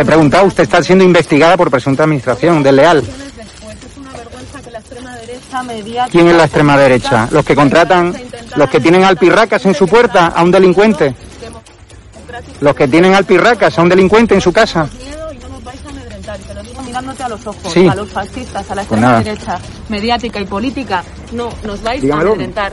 Le he preguntado, usted está siendo investigada por presunta administración desleal. ¿Quién es la extrema derecha? ¿Los que contratan, los que tienen alpirracas en su puerta a un delincuente? ¿Los que tienen alpirracas a un delincuente en su casa? mirándote a los ojos, a los fascistas, a la pues extrema derecha mediática y política, no nos vais a amedrentar,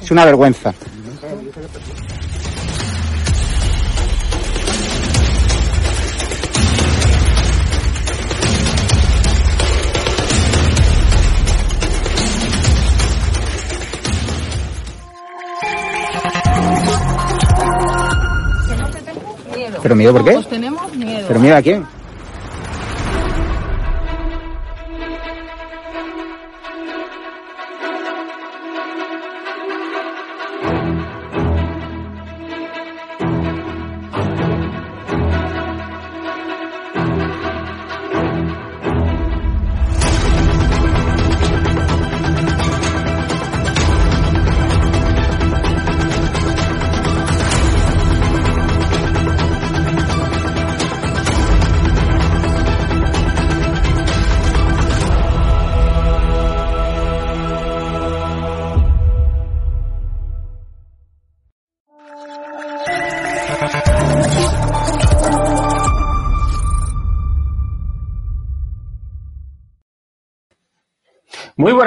Es una vergüenza. ¿Pero miedo por qué? Pues tenemos miedo. ¿Pero miedo a quién?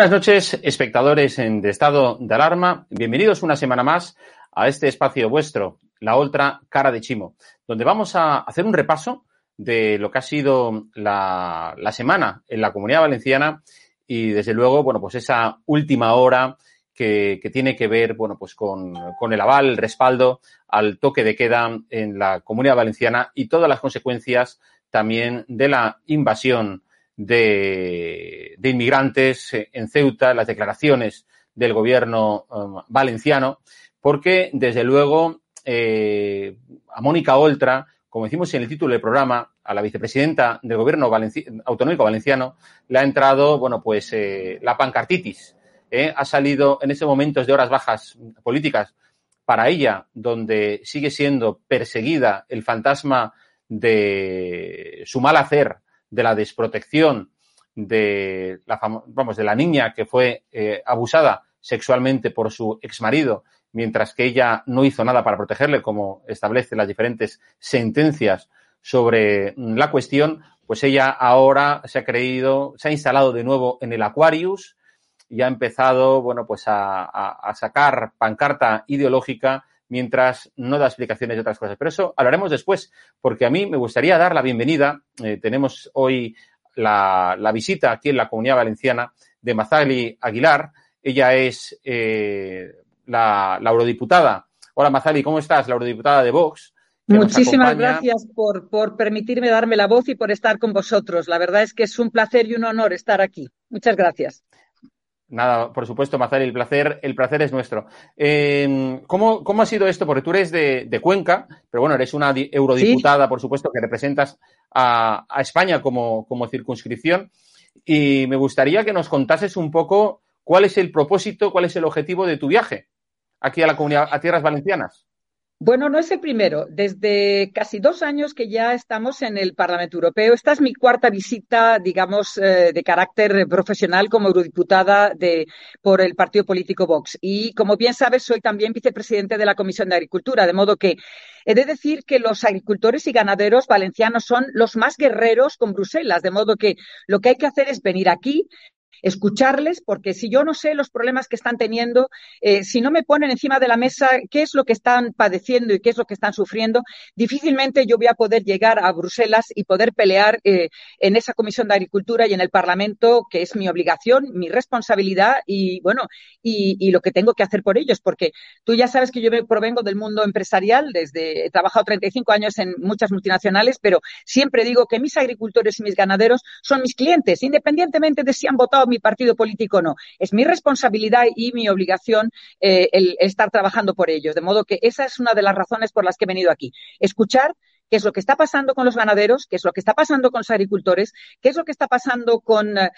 Buenas noches, espectadores de estado de alarma. Bienvenidos una semana más a este espacio vuestro, la otra cara de Chimo, donde vamos a hacer un repaso de lo que ha sido la, semana en la comunidad valenciana y desde luego, bueno, pues esa última hora que, tiene que ver, bueno, pues con, con, el aval, el respaldo al toque de queda en la comunidad valenciana y todas las consecuencias también de la invasión de, inmigrantes en Ceuta, las declaraciones del gobierno um, valenciano, porque desde luego eh, a Mónica Oltra, como decimos en el título del programa, a la vicepresidenta del gobierno autonómico valenciano, le ha entrado, bueno, pues eh, la pancartitis. Eh, ha salido en ese momento de horas bajas políticas para ella, donde sigue siendo perseguida el fantasma de su mal hacer de la desprotección de la, vamos, de la niña que fue eh, abusada sexualmente por su exmarido, mientras que ella no hizo nada para protegerle, como establecen las diferentes sentencias sobre la cuestión, pues ella ahora se ha creído, se ha instalado de nuevo en el Aquarius y ha empezado, bueno, pues a sacar pancarta ideológica mientras no da explicaciones de otras cosas. Pero eso hablaremos después, porque a mí me gustaría dar la bienvenida. Eh, tenemos hoy la, visita aquí en la Comunidad Valenciana de Mazali Aguilar. Ella es eh, la, la, eurodiputada. Hola Mazali, ¿cómo estás? La eurodiputada de Vox. Muchísimas gracias por, por permitirme darme la voz y por estar con vosotros. La verdad es que es un placer y un honor estar aquí. Muchas gracias. Nada, por supuesto, Mazari, el placer, el placer es nuestro. Eh, ¿cómo, ha sido esto? Porque tú eres de, Cuenca, pero bueno, eres una eurodiputada, por supuesto, que representas a, España como, como, circunscripción. Y me gustaría que nos contases un poco cuál es el propósito, cuál es el objetivo de tu viaje aquí a la comunidad, a tierras valencianas. Bueno, no es el primero. Desde casi dos años que ya estamos en el Parlamento Europeo. Esta es mi cuarta visita, digamos, eh, de carácter profesional como eurodiputada de, por el partido político Vox. Y como bien sabes, soy también vicepresidente de la Comisión de Agricultura, de modo que he de decir que los agricultores y ganaderos valencianos son los más guerreros con Bruselas, de modo que lo que hay que hacer es venir aquí, escucharles, porque si yo no sé los problemas que están teniendo, eh, si no me ponen encima de la mesa qué es lo que están padeciendo y qué es lo que están sufriendo, difícilmente yo voy a poder llegar a Bruselas y poder pelear eh, en esa Comisión de Agricultura y en el Parlamento, que es mi obligación, mi responsabilidad y, bueno, y, lo que tengo que hacer por ellos, porque tú ya sabes que yo provengo del mundo empresarial, desde he trabajado 35 años en muchas multinacionales, pero siempre digo que mis agricultores y mis ganaderos son mis clientes, independientemente de si han votado mi partido político no. Es mi responsabilidad y mi obligación eh, el estar trabajando por ellos. De modo que esa es una de las razones por las que he venido aquí. Escuchar qué es lo que está pasando con los ganaderos, qué es lo que está pasando con los agricultores, qué es lo que está pasando con, eh,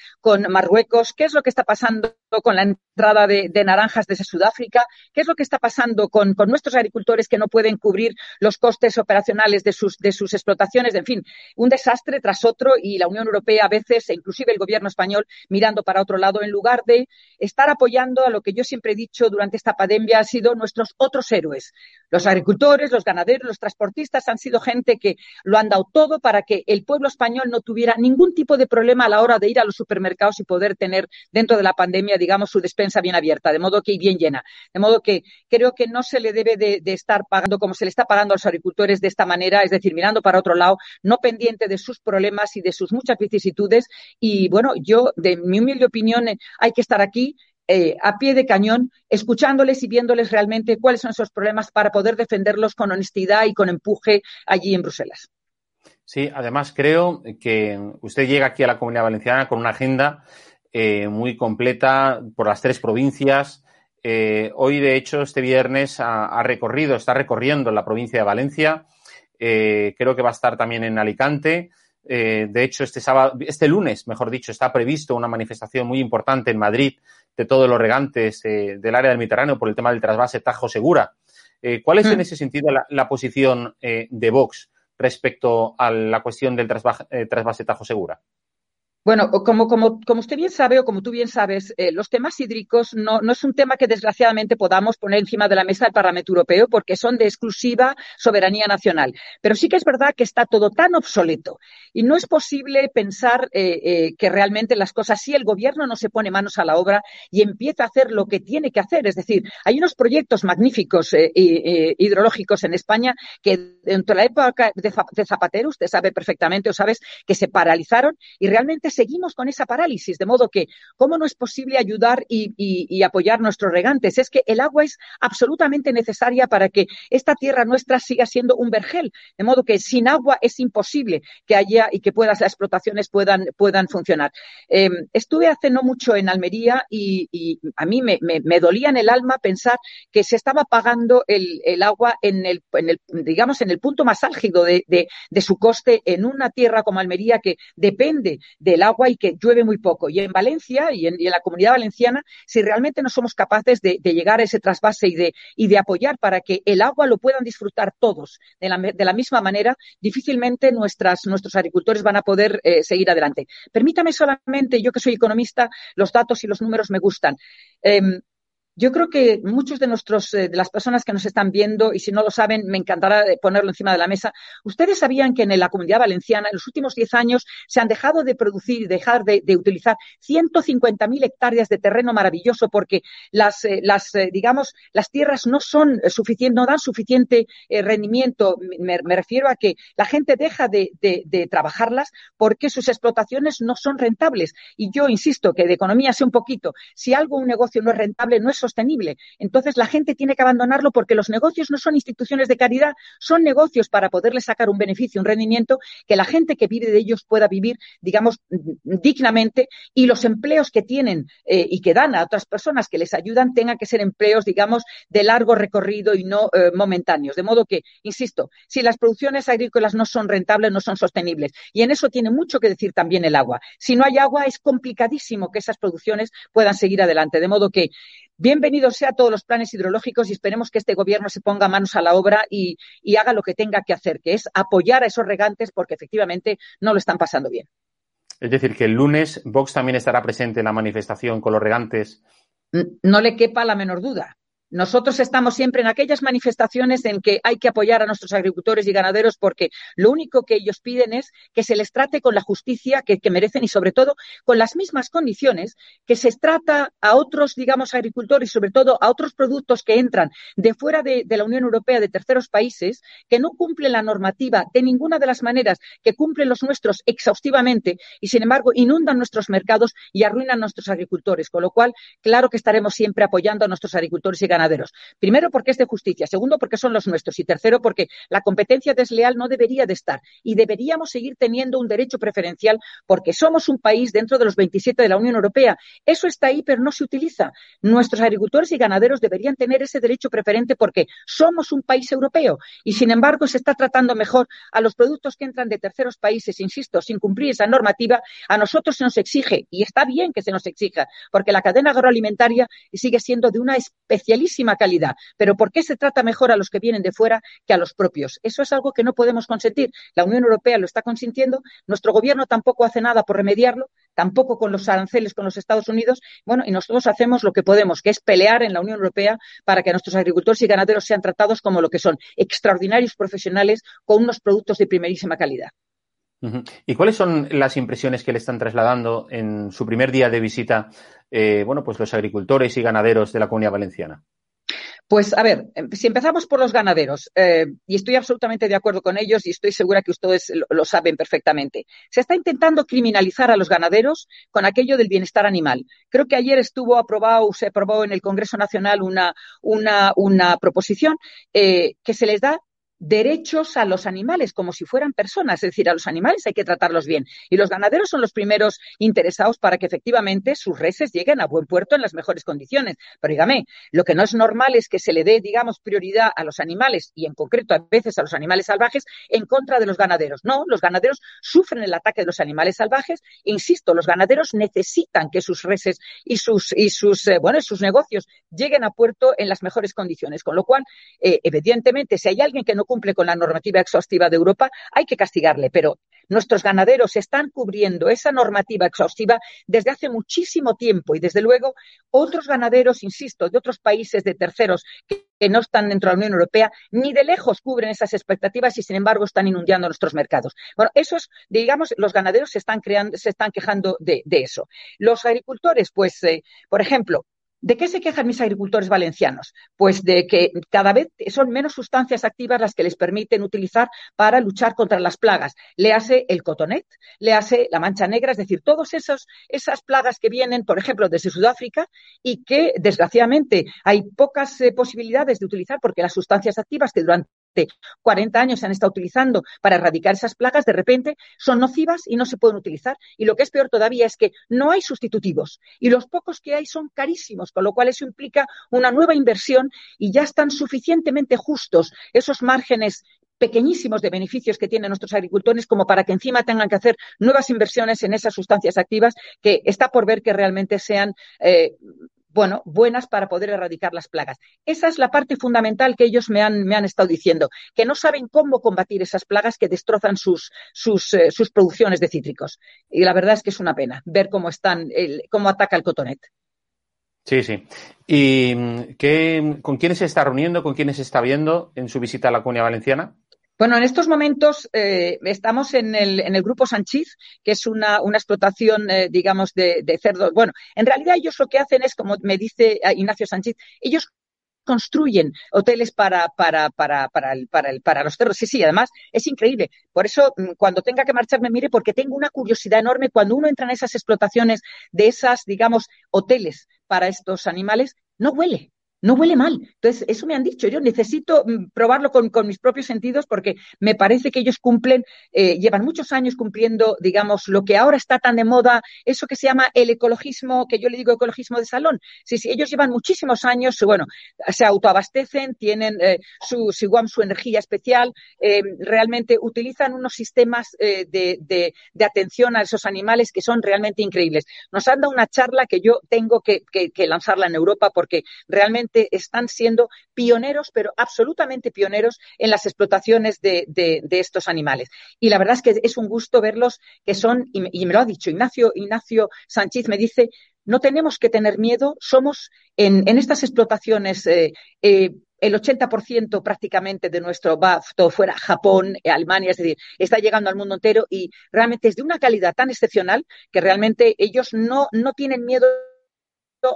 Marruecos, qué es lo que está pasando con la entrada de, naranjas desde Sudáfrica, qué es lo que está pasando con, nuestros agricultores que no pueden cubrir los costes operacionales de sus, de sus explotaciones, en fin, un desastre tras otro y la Unión Europea a veces, e inclusive el gobierno español, mirando para otro lado, en lugar de estar apoyando a lo que yo siempre he dicho durante esta pandemia, han sido nuestros otros héroes. Los agricultores, los ganaderos, los transportistas han sido gente que lo han dado todo para que el pueblo español no tuviera ningún tipo de problema a la hora de ir a los supermercados y poder tener dentro de la pandemia, digamos, su despensa bien abierta, de modo que bien llena. De modo que creo que no se le debe de, estar pagando como se le está pagando a los agricultores de esta manera, es decir, mirando para otro lado, no pendiente de sus problemas y de sus muchas vicisitudes. Y bueno, yo, de mi humilde opinión, hay que estar aquí eh, a pie de cañón, escuchándoles y viéndoles realmente cuáles son esos problemas para poder defenderlos con honestidad y con empuje allí en Bruselas. Sí, además creo que usted llega aquí a la Comunidad Valenciana con una agenda eh, muy completa por las tres provincias. Eh, hoy, de hecho, este viernes ha, recorrido, está recorriendo la provincia de Valencia. creo que va a estar también en Alicante. de hecho, este sábado, este lunes, mejor dicho, está previsto una manifestación muy importante en Madrid de todos los regantes eh, del área del Mediterráneo por el tema del trasvase Tajo Segura. Eh, ¿Cuál es en hmm. ese sentido la, posición eh, de Vox respecto a la cuestión del trasvase Tajo Segura? Bueno, como, como, como usted bien sabe o como tú bien sabes, eh, los temas hídricos no, es un tema que desgraciadamente podamos poner encima de la mesa del Parlamento Europeo porque son de exclusiva soberanía nacional. Pero sí que es verdad que está todo tan obsoleto y no es posible pensar eh, eh, que realmente las cosas, si el gobierno no se pone manos a la obra y empieza a hacer lo que tiene que hacer, es decir, hay unos proyectos magníficos hidrológicos en España que dentro de la época de Zapatero, usted sabe perfectamente o sabes que se paralizaron y realmente seguimos con esa parálisis, de modo que, ¿cómo no es posible ayudar y, apoyar nuestros regantes? Es que el agua es absolutamente necesaria para que esta tierra nuestra siga siendo un vergel, de modo que sin agua es imposible que haya y que puedas, las explotaciones puedan, puedan funcionar. Em, estuve hace no mucho en Almería y, a mí me, dolía en el alma pensar que se estaba pagando el, agua en el, digamos, en el punto más álgido de, su coste en una tierra como Almería que depende del agua y que llueve muy poco. Y en Valencia y en, la comunidad valenciana, si realmente no somos capaces de, llegar a ese trasvase y de, y de apoyar para que el agua lo puedan disfrutar todos de la, misma manera, difícilmente nuestras, nuestros agricultores van a poder eh, seguir adelante. Permítame solamente, yo que soy economista, los datos y los números me gustan. Em, Yo creo que muchos de nuestros, eh, de las personas que nos están viendo, y si no lo saben, me encantará ponerlo encima de la mesa. Ustedes sabían que en la comunidad valenciana, en los últimos 10 años, se han dejado de producir dejar de, utilizar 150.000 hectáreas de terreno maravilloso porque las, eh, las eh, digamos, las tierras no son suficientes, no dan suficiente rendimiento. Me, refiero a que la gente deja de, de trabajarlas porque sus explotaciones no son rentables. Y yo insisto que de economía sé un poquito. Si algo, un negocio no es rentable, no es sostenible. Entonces la gente tiene que abandonarlo porque los negocios no son instituciones de caridad, son negocios para poderle sacar un beneficio, un rendimiento, que la gente que vive de ellos pueda vivir, digamos, dignamente y los empleos que tienen eh, y que dan a otras personas que les ayudan tengan que ser empleos, digamos, de largo recorrido y no eh, momentáneos. De modo que, insisto, si las producciones agrícolas no son rentables, no son sostenibles. Y en eso tiene mucho que decir también el agua. Si no hay agua, es complicadísimo que esas producciones puedan seguir adelante. De modo que Bienvenidos sea todos los planes hidrológicos y esperemos que este gobierno se ponga manos a la obra y, haga lo que tenga que hacer, que es apoyar a esos regantes porque efectivamente no lo están pasando bien. Es decir, que el lunes Vox también estará presente en la manifestación con los regantes. No le quepa la menor duda. Nosotros estamos siempre en aquellas manifestaciones en que hay que apoyar a nuestros agricultores y ganaderos porque lo único que ellos piden es que se les trate con la justicia que, merecen y sobre todo con las mismas condiciones que se trata a otros, digamos, agricultores y sobre todo a otros productos que entran de fuera de, la Unión Europea, de terceros países, que no cumplen la normativa de ninguna de las maneras que cumplen los nuestros exhaustivamente y sin embargo inundan nuestros mercados y arruinan nuestros agricultores. Con lo cual, claro que estaremos siempre apoyando a nuestros agricultores y ganaderos ganaderos. Primero, porque es de justicia. Segundo, porque son los nuestros. Y tercero, porque la competencia desleal no debería de estar. Y deberíamos seguir teniendo un derecho preferencial porque somos un país dentro de los 27 de la Unión Europea. Eso está ahí, pero no se utiliza. Nuestros agricultores y ganaderos deberían tener ese derecho preferente porque somos un país europeo. Y, sin embargo, se está tratando mejor a los productos que entran de terceros países, insisto, sin cumplir esa normativa. A nosotros se nos exige, y está bien que se nos exija, porque la cadena agroalimentaria sigue siendo de una especialidad calidad. Pero ¿por qué se trata mejor a los que vienen de fuera que a los propios? Eso es algo que no podemos consentir. La Unión Europea lo está consintiendo, nuestro gobierno tampoco hace nada por remediarlo, tampoco con los aranceles con los Estados Unidos. Bueno, y nosotros hacemos lo que podemos, que es pelear en la Unión Europea para que nuestros agricultores y ganaderos sean tratados como lo que son, extraordinarios profesionales con unos productos de primerísima calidad. ¿Y cuáles son las impresiones que le están trasladando en su primer día de visita, eh, bueno, pues los agricultores y ganaderos de la Comunidad Valenciana? Pues a ver, em, si empezamos por los ganaderos, eh, y estoy absolutamente de acuerdo con ellos y estoy segura que ustedes lo, saben perfectamente, se está intentando criminalizar a los ganaderos con aquello del bienestar animal. Creo que ayer estuvo aprobado, se aprobó en el Congreso Nacional una, una, una proposición eh, que se les da derechos a los animales como si fueran personas, es decir, a los animales hay que tratarlos bien. Y los ganaderos son los primeros interesados para que efectivamente sus reses lleguen a buen puerto en las mejores condiciones. Pero dígame, lo que no es normal es que se le dé, digamos, prioridad a los animales y en concreto a veces a los animales salvajes en contra de los ganaderos. No, los ganaderos sufren el ataque de los animales salvajes. Insisto, los ganaderos necesitan que sus reses y sus, y sus, eh, bueno, sus negocios lleguen a puerto en las mejores condiciones. Con lo cual, eh, evidentemente, si hay alguien que no cumple con la normativa exhaustiva de Europa, hay que castigarle, pero nuestros ganaderos están cubriendo esa normativa exhaustiva desde hace muchísimo tiempo y desde luego otros ganaderos, insisto, de otros países de terceros que, no están dentro de la Unión Europea, ni de lejos cubren esas expectativas y sin embargo están inundando nuestros mercados. Bueno, eso es, digamos, los ganaderos se están creando, se están quejando de, eso. Los agricultores, pues, eh, por ejemplo, ¿De qué se quejan mis agricultores valencianos? Pues de que cada vez son menos sustancias activas las que les permiten utilizar para luchar contra las plagas. Le hace el cotonet, le hace la mancha negra, es decir, todas esas plagas que vienen, por ejemplo, desde Sudáfrica y que desgraciadamente hay pocas eh, posibilidades de utilizar porque las sustancias activas que durante 40 años se han estado utilizando para erradicar esas plagas, de repente son nocivas y no se pueden utilizar. Y lo que es peor todavía es que no hay sustitutivos y los pocos que hay son carísimos, con lo cual eso implica una nueva inversión y ya están suficientemente justos esos márgenes pequeñísimos de beneficios que tienen nuestros agricultores como para que encima tengan que hacer nuevas inversiones en esas sustancias activas que está por ver que realmente sean eh, bueno, buenas para poder erradicar las plagas. Esa es la parte fundamental que ellos me han, me han estado diciendo, que no saben cómo combatir esas plagas que destrozan sus, sus, eh, sus producciones de cítricos. Y la verdad es que es una pena ver cómo están, cómo ataca el cotonet. Sí, sí. ¿Y qué, con quiénes se está reuniendo, con quiénes se está viendo en su visita a la Comunidad Valenciana? Bueno, en estos momentos eh, estamos en el, en el grupo Sanchiz, que es una, una explotación, eh, digamos, de, de, cerdos. Bueno, en realidad ellos lo que hacen es, como me dice eh, Ignacio Sanchiz, ellos construyen hoteles para, para, para, para, el, para, el, para los cerdos. Sí, sí, además es increíble. Por eso, mm, cuando tenga que marcharme, mire, porque tengo una curiosidad enorme cuando uno entra en esas explotaciones de esas, digamos, hoteles para estos animales, no huele no huele mal. Entonces, eso me han dicho. Yo necesito mm, probarlo con, mis propios sentidos porque me parece que ellos cumplen, eh, llevan muchos años cumpliendo, digamos, lo que ahora está tan de moda, eso que se llama el ecologismo, que yo le digo ecologismo de salón. Sí, sí, ellos llevan muchísimos años, bueno, se autoabastecen, tienen eh, su, su, energía especial, eh, realmente utilizan unos sistemas de, de, de, atención a esos animales que son realmente increíbles. Nos han dado una charla que yo tengo que, que lanzarla en Europa porque realmente están siendo pioneros, pero absolutamente pioneros en las explotaciones de, estos animales. Y la verdad es que es un gusto verlos que son, y, me lo ha dicho Ignacio, Ignacio Sánchez, me dice, no tenemos que tener miedo, somos en, estas explotaciones eh, eh, el 80% prácticamente de nuestro va todo fuera Japón, Alemania, es decir, está llegando al mundo entero y realmente es de una calidad tan excepcional que realmente ellos no, no tienen miedo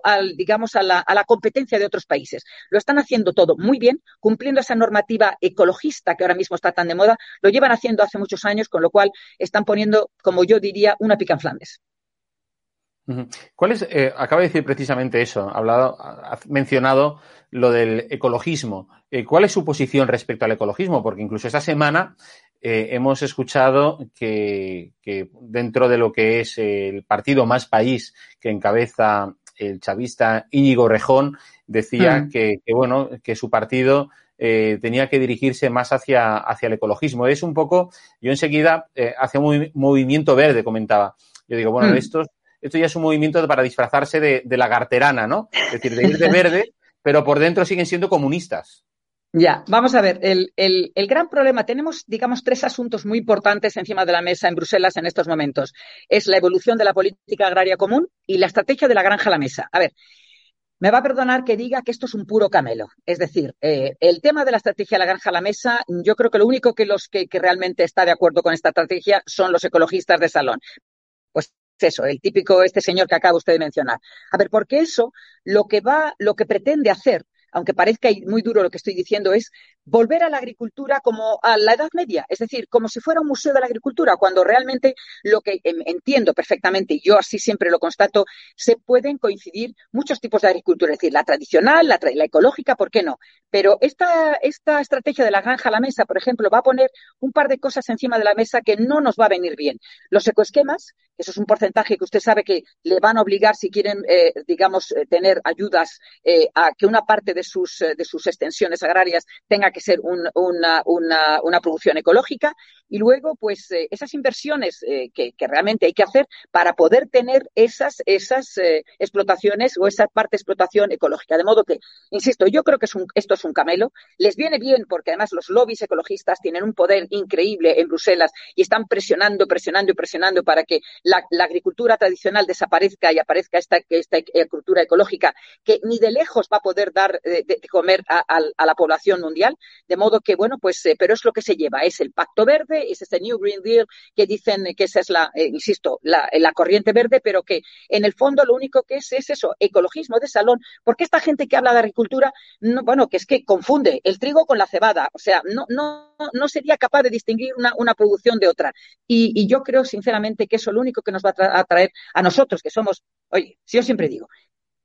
al, digamos, a la, a la, competencia de otros países. Lo están haciendo todo muy bien, cumpliendo esa normativa ecologista que ahora mismo está tan de moda, lo llevan haciendo hace muchos años, con lo cual están poniendo, como yo diría, una pica en Flandes. ¿Cuál eh, acaba de decir precisamente eso, ha, hablado, ha mencionado lo del ecologismo. Eh, ¿Cuál es su posición respecto al ecologismo? Porque incluso esta semana eh, hemos escuchado que, que, dentro de lo que es el partido Más País que encabeza el chavista Íñigo Rejón decía mm. que, bueno, que su partido eh, tenía que dirigirse más hacia, hacia el ecologismo. Es un poco, yo enseguida, eh, hacia un movimiento verde, comentaba. Yo digo, bueno, mm. esto, esto ya es un movimiento para disfrazarse de, de garterana, ¿no? Es decir, de ir de verde, pero por dentro siguen siendo comunistas. Ya, vamos a ver, el, el, gran problema, tenemos, digamos, tres asuntos muy importantes encima de la mesa en Bruselas en estos momentos. Es la evolución de la política agraria común y la estrategia de la granja a la mesa. A ver, me va a perdonar que diga que esto es un puro camelo. Es decir, eh, el tema de la estrategia de la granja a la mesa, yo creo que lo único que los que realmente está de acuerdo con esta estrategia son los ecologistas de salón. Pues eso, el típico este señor que acaba usted de mencionar. A ver, porque eso lo que va, lo que pretende hacer aunque parezca muy duro lo que estoy diciendo, es volver a la agricultura como a la Edad Media, es decir, como si fuera un museo de la agricultura, cuando realmente lo que entiendo perfectamente, y yo así siempre lo constato, se pueden coincidir muchos tipos de agricultura, es decir, la tradicional, la, la ecológica, ¿por qué no? Pero esta, esta estrategia de la granja a la mesa, por ejemplo, va a poner un par de cosas encima de la mesa que no nos va a venir bien. Los ecoesquemas, eso es un porcentaje que usted sabe que le van a obligar, si quieren, eh, digamos, eh, tener ayudas eh, a que una parte de sus, de sus extensiones agrarias tenga que ser una, una, producción ecológica. Y luego, pues, esas inversiones que, que, realmente hay que hacer para poder tener esas, esas explotaciones o esa parte de explotación ecológica. De modo que, insisto, yo creo que es un, esto es un camelo. Les viene bien porque además los lobbies ecologistas tienen un poder increíble en Bruselas y están presionando, presionando y presionando para que la, agricultura tradicional desaparezca y aparezca esta, esta agricultura ecológica que ni de lejos va a poder dar eh, de, comer a, la población mundial. De modo que, bueno, pues, eh, pero es lo que se lleva, es el Pacto Verde, es ese New Green Deal que dicen que esa es la, eh, insisto, la, corriente verde, pero que en el fondo lo único que es es eso, ecologismo de salón, porque esta gente que habla de agricultura, no, bueno, que es que confunde el trigo con la cebada, o sea, no, no, no sería capaz de distinguir una, producción de otra. Y, y yo creo, sinceramente, que eso lo único que nos va a, traer a nosotros, que somos, oye, si yo siempre digo,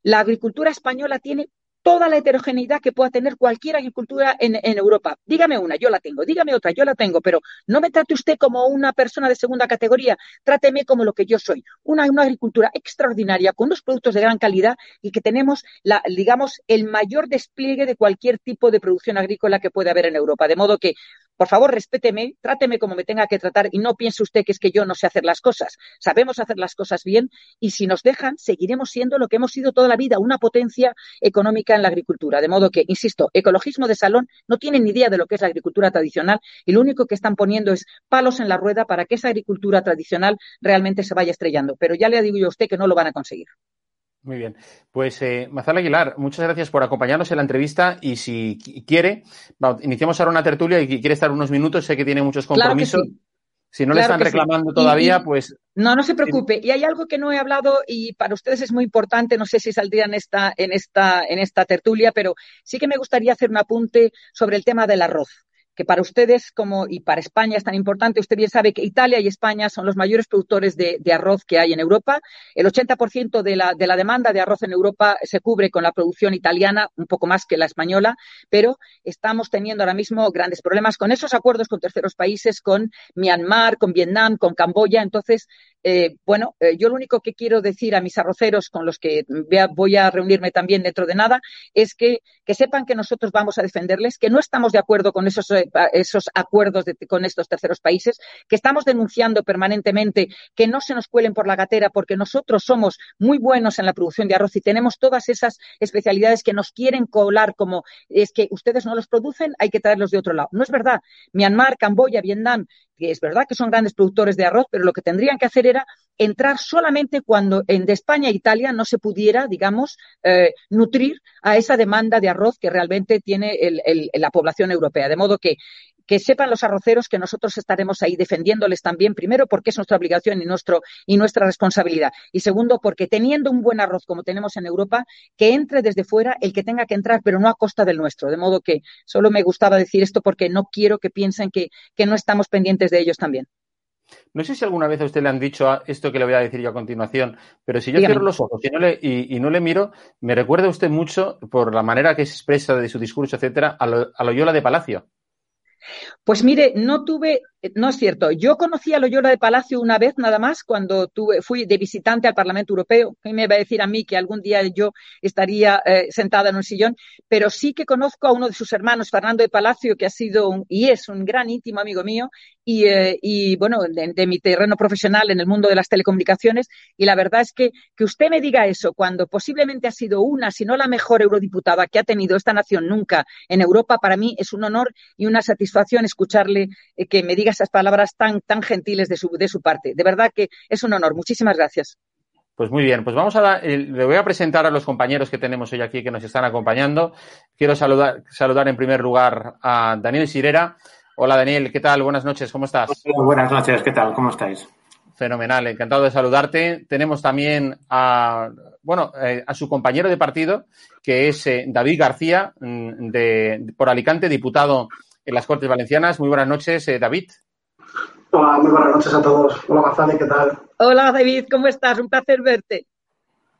la agricultura española tiene toda la heterogeneidad que pueda tener cualquier agricultura en, Europa. Dígame una, yo la tengo, dígame otra, yo la tengo, pero no me trate usted como una persona de segunda categoría, tráteme como lo que yo soy, una, una agricultura extraordinaria, con unos productos de gran calidad y que tenemos, la, digamos, el mayor despliegue de cualquier tipo de producción agrícola que puede haber en Europa. De modo que por favor, respéteme, tráteme como me tenga que tratar y no piense usted que es que yo no sé hacer las cosas. Sabemos hacer las cosas bien y si nos dejan, seguiremos siendo lo que hemos sido toda la vida, una potencia económica en la agricultura. De modo que, insisto, ecologismo de salón no tienen ni idea de lo que es la agricultura tradicional y lo único que están poniendo es palos en la rueda para que esa agricultura tradicional realmente se vaya estrellando. Pero ya le digo yo a usted que no lo van a conseguir. Muy bien. Pues eh, Mazal Aguilar, muchas gracias por acompañarnos en la entrevista y si quiere, iniciamos ahora una tertulia y quiere estar unos minutos, sé que tiene muchos compromisos. Si no le están reclamando todavía, pues. No, no se preocupe. Y hay algo que no he hablado y para ustedes es muy importante. No sé si saldría en esta, en esta, en esta tertulia, pero sí que me gustaría hacer un apunte sobre el tema del arroz que para ustedes como y para España es tan importante. Usted bien sabe que Italia y España son los mayores productores de, arroz que hay en Europa. El 80% de la, de la demanda de arroz en Europa se cubre con la producción italiana, un poco más que la española, pero estamos teniendo ahora mismo grandes problemas con esos acuerdos con terceros países, con Myanmar, con Vietnam, con Camboya. Entonces, eh, bueno, eh, yo lo único que quiero decir a mis arroceros con los que voy a reunirme también dentro de nada es que, que sepan que nosotros vamos a defenderles, que no estamos de acuerdo con esos, eh, esos acuerdos con estos terceros países, que estamos denunciando permanentemente que no se nos cuelen por la gatera porque nosotros somos muy buenos en la producción de arroz y tenemos todas esas especialidades que nos quieren colar como es que ustedes no los producen, hay que traerlos de otro lado. No es verdad. Myanmar, Camboya, Vietnam, que es verdad que son grandes productores de arroz, pero lo que tendrían que hacer era entrar solamente cuando en de España e Italia no se pudiera, digamos, eh, nutrir a esa demanda de arroz que realmente tiene la población europea. De modo que que sepan los arroceros que nosotros estaremos ahí defendiéndoles también, primero porque es nuestra obligación y, nuestro, y nuestra responsabilidad, y segundo porque teniendo un buen arroz como tenemos en Europa, que entre desde fuera el que tenga que entrar, pero no a costa del nuestro. De modo que solo me gustaba decir esto porque no quiero que piensen que, no estamos pendientes de ellos también. No sé si alguna vez a usted le han dicho esto que le voy a decir yo a continuación, pero si yo cierro los ojos y no, le, y, no le miro, me recuerda usted mucho, por la manera que se expresa de su discurso, etcétera, a, lo, a Loyola de Palacio. Pues mire, no tuve eh, no es cierto. Yo conocí a Loyola de Palacio una vez nada más cuando tuve, fui de visitante al Parlamento Europeo. ¿Qué me va a decir a mí que algún día yo estaría eh, sentada en un sillón? Pero sí que conozco a uno de sus hermanos, Fernando de Palacio, que ha sido y es un gran íntimo amigo mío y, eh, y bueno, de, mi terreno profesional en el mundo de las telecomunicaciones. Y la verdad es que que usted me diga eso cuando posiblemente ha sido una, si no la mejor eurodiputada que ha tenido esta nación nunca en Europa, para mí es un honor y una satisfacción escucharle que me diga esas palabras tan, tan gentiles de su, de su parte. De verdad que es un honor. Muchísimas gracias. Pues muy bien, pues vamos a dar, le voy a presentar a los compañeros que tenemos hoy aquí que nos están acompañando. Quiero saludar, saludar en primer lugar a Daniel Sirera. Hola Daniel, ¿qué tal? Buenas noches, ¿cómo estás? buenas noches, ¿qué tal? ¿Cómo estáis? Fenomenal, encantado de saludarte. Tenemos también a, bueno, eh, a su compañero de partido, que es eh, David García, mm, de, por Alicante, diputado en las Cortes Valencianas. Muy buenas noches, eh, David. Hola, muy buenas noches a todos. Hola, Mazali, ¿qué tal? Hola, David, ¿cómo estás? Un placer verte.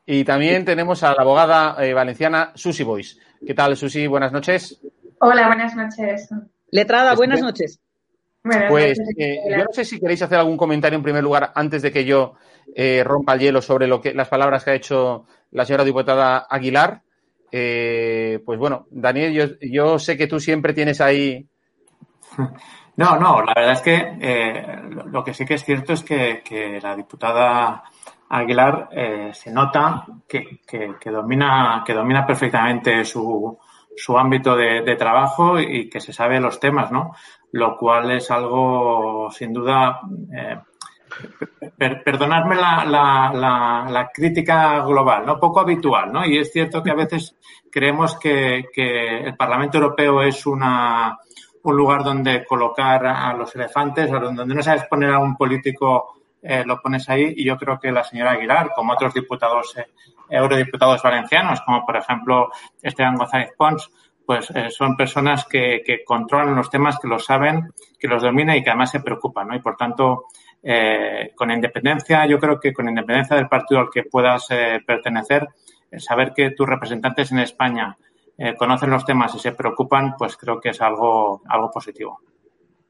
Y también tenemos a la abogada eh, valenciana Susi Boys. ¿Qué tal, Susi? Buenas noches. Hola, buenas noches. Letrada, buenas noches. pues eh, yo no sé si queréis hacer algún comentario en primer lugar antes de que yo rompa el hielo sobre lo que las palabras que ha hecho la señora diputada Aguilar. pues bueno, Daniel, yo, yo sé que tú siempre tienes ahí No, no, la verdad es que eh, lo que sí que es cierto es que, la diputada Aguilar eh, se nota que, domina, que domina perfectamente su, su ámbito de, trabajo y que se sabe los temas, ¿no? Lo cual es algo, sin duda, eh, perdonadme la, la, la, crítica global, ¿no? Poco habitual, ¿no? Y es cierto que a veces creemos que, que el Parlamento Europeo es una un lugar donde colocar a los elefantes, donde no sabes poner a un político, eh, lo pones ahí. Y yo creo que la señora Aguilar, como otros diputados, eh, eurodiputados valencianos, como por ejemplo Esteban González Pons, pues eh, son personas que, que, controlan los temas, que los saben, que los dominan y que además se preocupan, ¿no? Y por tanto, con independencia, yo creo que con independencia del partido al que puedas pertenecer, saber que tus representantes en España eh, conocen los temas y se preocupan, pues creo que es algo, algo positivo.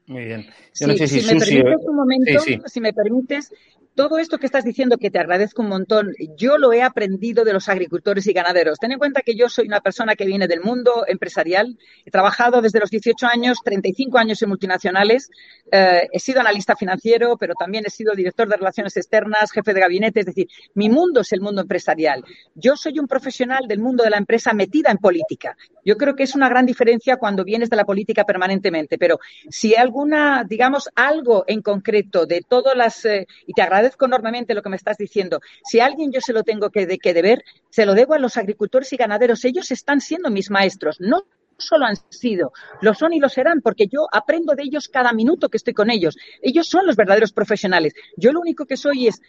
Muy bien. si, me permites un momento, si me permites, todo esto que estás diciendo, que te agradezco un montón, yo lo he aprendido de los agricultores y ganaderos. Ten en cuenta que yo soy una persona que viene del mundo empresarial. He trabajado desde los 18 años, 35 años en multinacionales. Eh, he sido analista financiero, pero también he sido director de relaciones externas, jefe de gabinete. Es decir, mi mundo es el mundo empresarial. Yo soy un profesional del mundo de la empresa metida en política. Yo creo que es una gran diferencia cuando vienes de la política permanentemente. Pero si hay alguna, digamos, algo en concreto de todas las, eh, y te agradezco agradezco enormemente lo que me estás diciendo. Si a alguien yo se lo tengo que, de, que deber, se lo debo a los agricultores y ganaderos. Ellos están siendo mis maestros, no solo han sido, lo son y lo serán, porque yo aprendo de ellos cada minuto que estoy con ellos. Ellos son los verdaderos profesionales. Yo lo único que soy es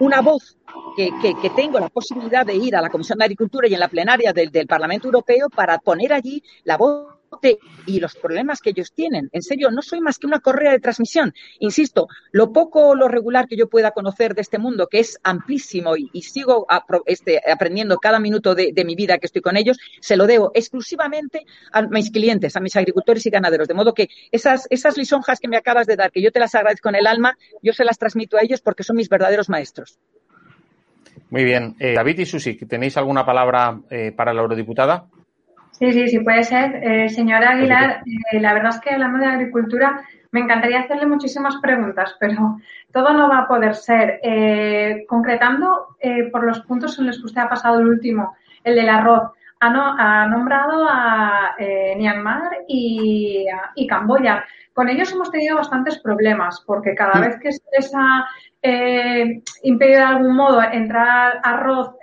una voz que, que, tengo la posibilidad de ir a la Comisión de Agricultura y en la plenaria del, del Parlamento Europeo para poner allí la voz y los problemas que ellos tienen. En serio, no soy más que una correa de transmisión. Insisto, lo poco o lo regular que yo pueda conocer de este mundo, que es amplísimo y, sigo este, aprendiendo cada minuto de, mi vida que estoy con ellos, se lo debo exclusivamente a mis clientes, a mis agricultores y ganaderos. De modo que esas, esas lisonjas que me acabas de dar, que yo te las agradezco en el alma, yo se las transmito a ellos porque son mis verdaderos maestros. Muy bien. Eh, David y Susi, ¿tenéis alguna palabra eh, para la eurodiputada? Sí, sí, sí, puede ser. Eh, señora Aguilar, eh, la verdad es que hablando de agricultura, me encantaría hacerle muchísimas preguntas, pero todo no va a poder ser. Eh, concretando por los puntos en los que usted ha pasado el último, el del arroz, ha, no, ha nombrado a Myanmar y, y, Camboya. Con ellos hemos tenido bastantes problemas, porque cada vez que se les ha impedido de algún modo entrar arroz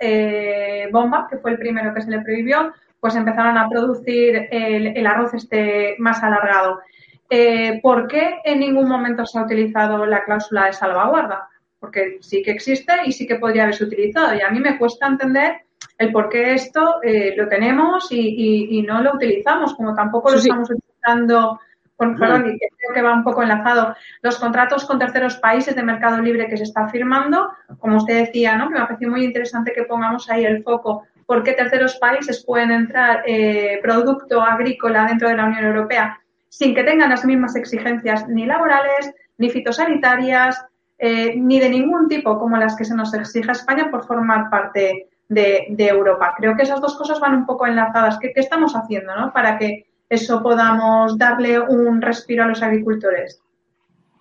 bomba, que fue el primero que se le prohibió, pues empezaron a producir el, arroz este más alargado. Eh, ¿Por qué en ningún momento se ha utilizado la cláusula de salvaguarda? Porque sí que existe y sí que podría haberse utilizado. Y a mí me cuesta entender el por qué esto eh, lo tenemos y, no lo utilizamos, como tampoco lo estamos utilizando. perdón, y creo que va un poco enlazado. Los contratos con terceros países de mercado libre que se está firmando, como usted decía, ¿no? que me parece muy interesante que pongamos ahí el foco por qué terceros países pueden entrar eh, producto agrícola dentro de la Unión Europea sin que tengan las mismas exigencias ni laborales, ni fitosanitarias, eh, ni de ningún tipo como las que se nos exige a España por formar parte de, Europa. Creo que esas dos cosas van un poco enlazadas. ¿Qué, estamos haciendo ¿no? para que eso podamos darle un respiro a los agricultores?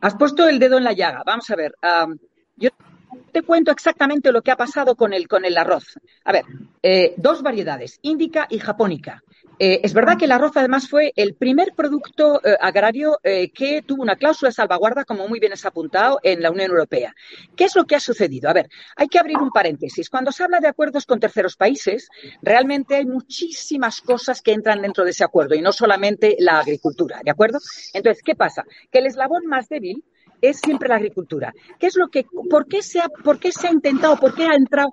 Has puesto el dedo en la llaga. Vamos a ver. yo te cuento exactamente lo que ha pasado con el, con el arroz. A ver, eh, dos variedades, índica y japónica. Eh, es verdad que el arroz además fue el primer producto eh, agrario que tuvo una cláusula de salvaguarda, como muy bien has apuntado, en la Unión Europea. ¿Qué es lo que ha sucedido? A ver, hay que abrir un paréntesis. Cuando se habla de acuerdos con terceros países, realmente hay muchísimas cosas que entran dentro de ese acuerdo y no solamente la agricultura, ¿de acuerdo? Entonces, ¿qué pasa? Que el eslabón más débil es siempre la agricultura. ¿Qué es lo que, por qué se ha, por qué se ha intentado, por qué ha entrado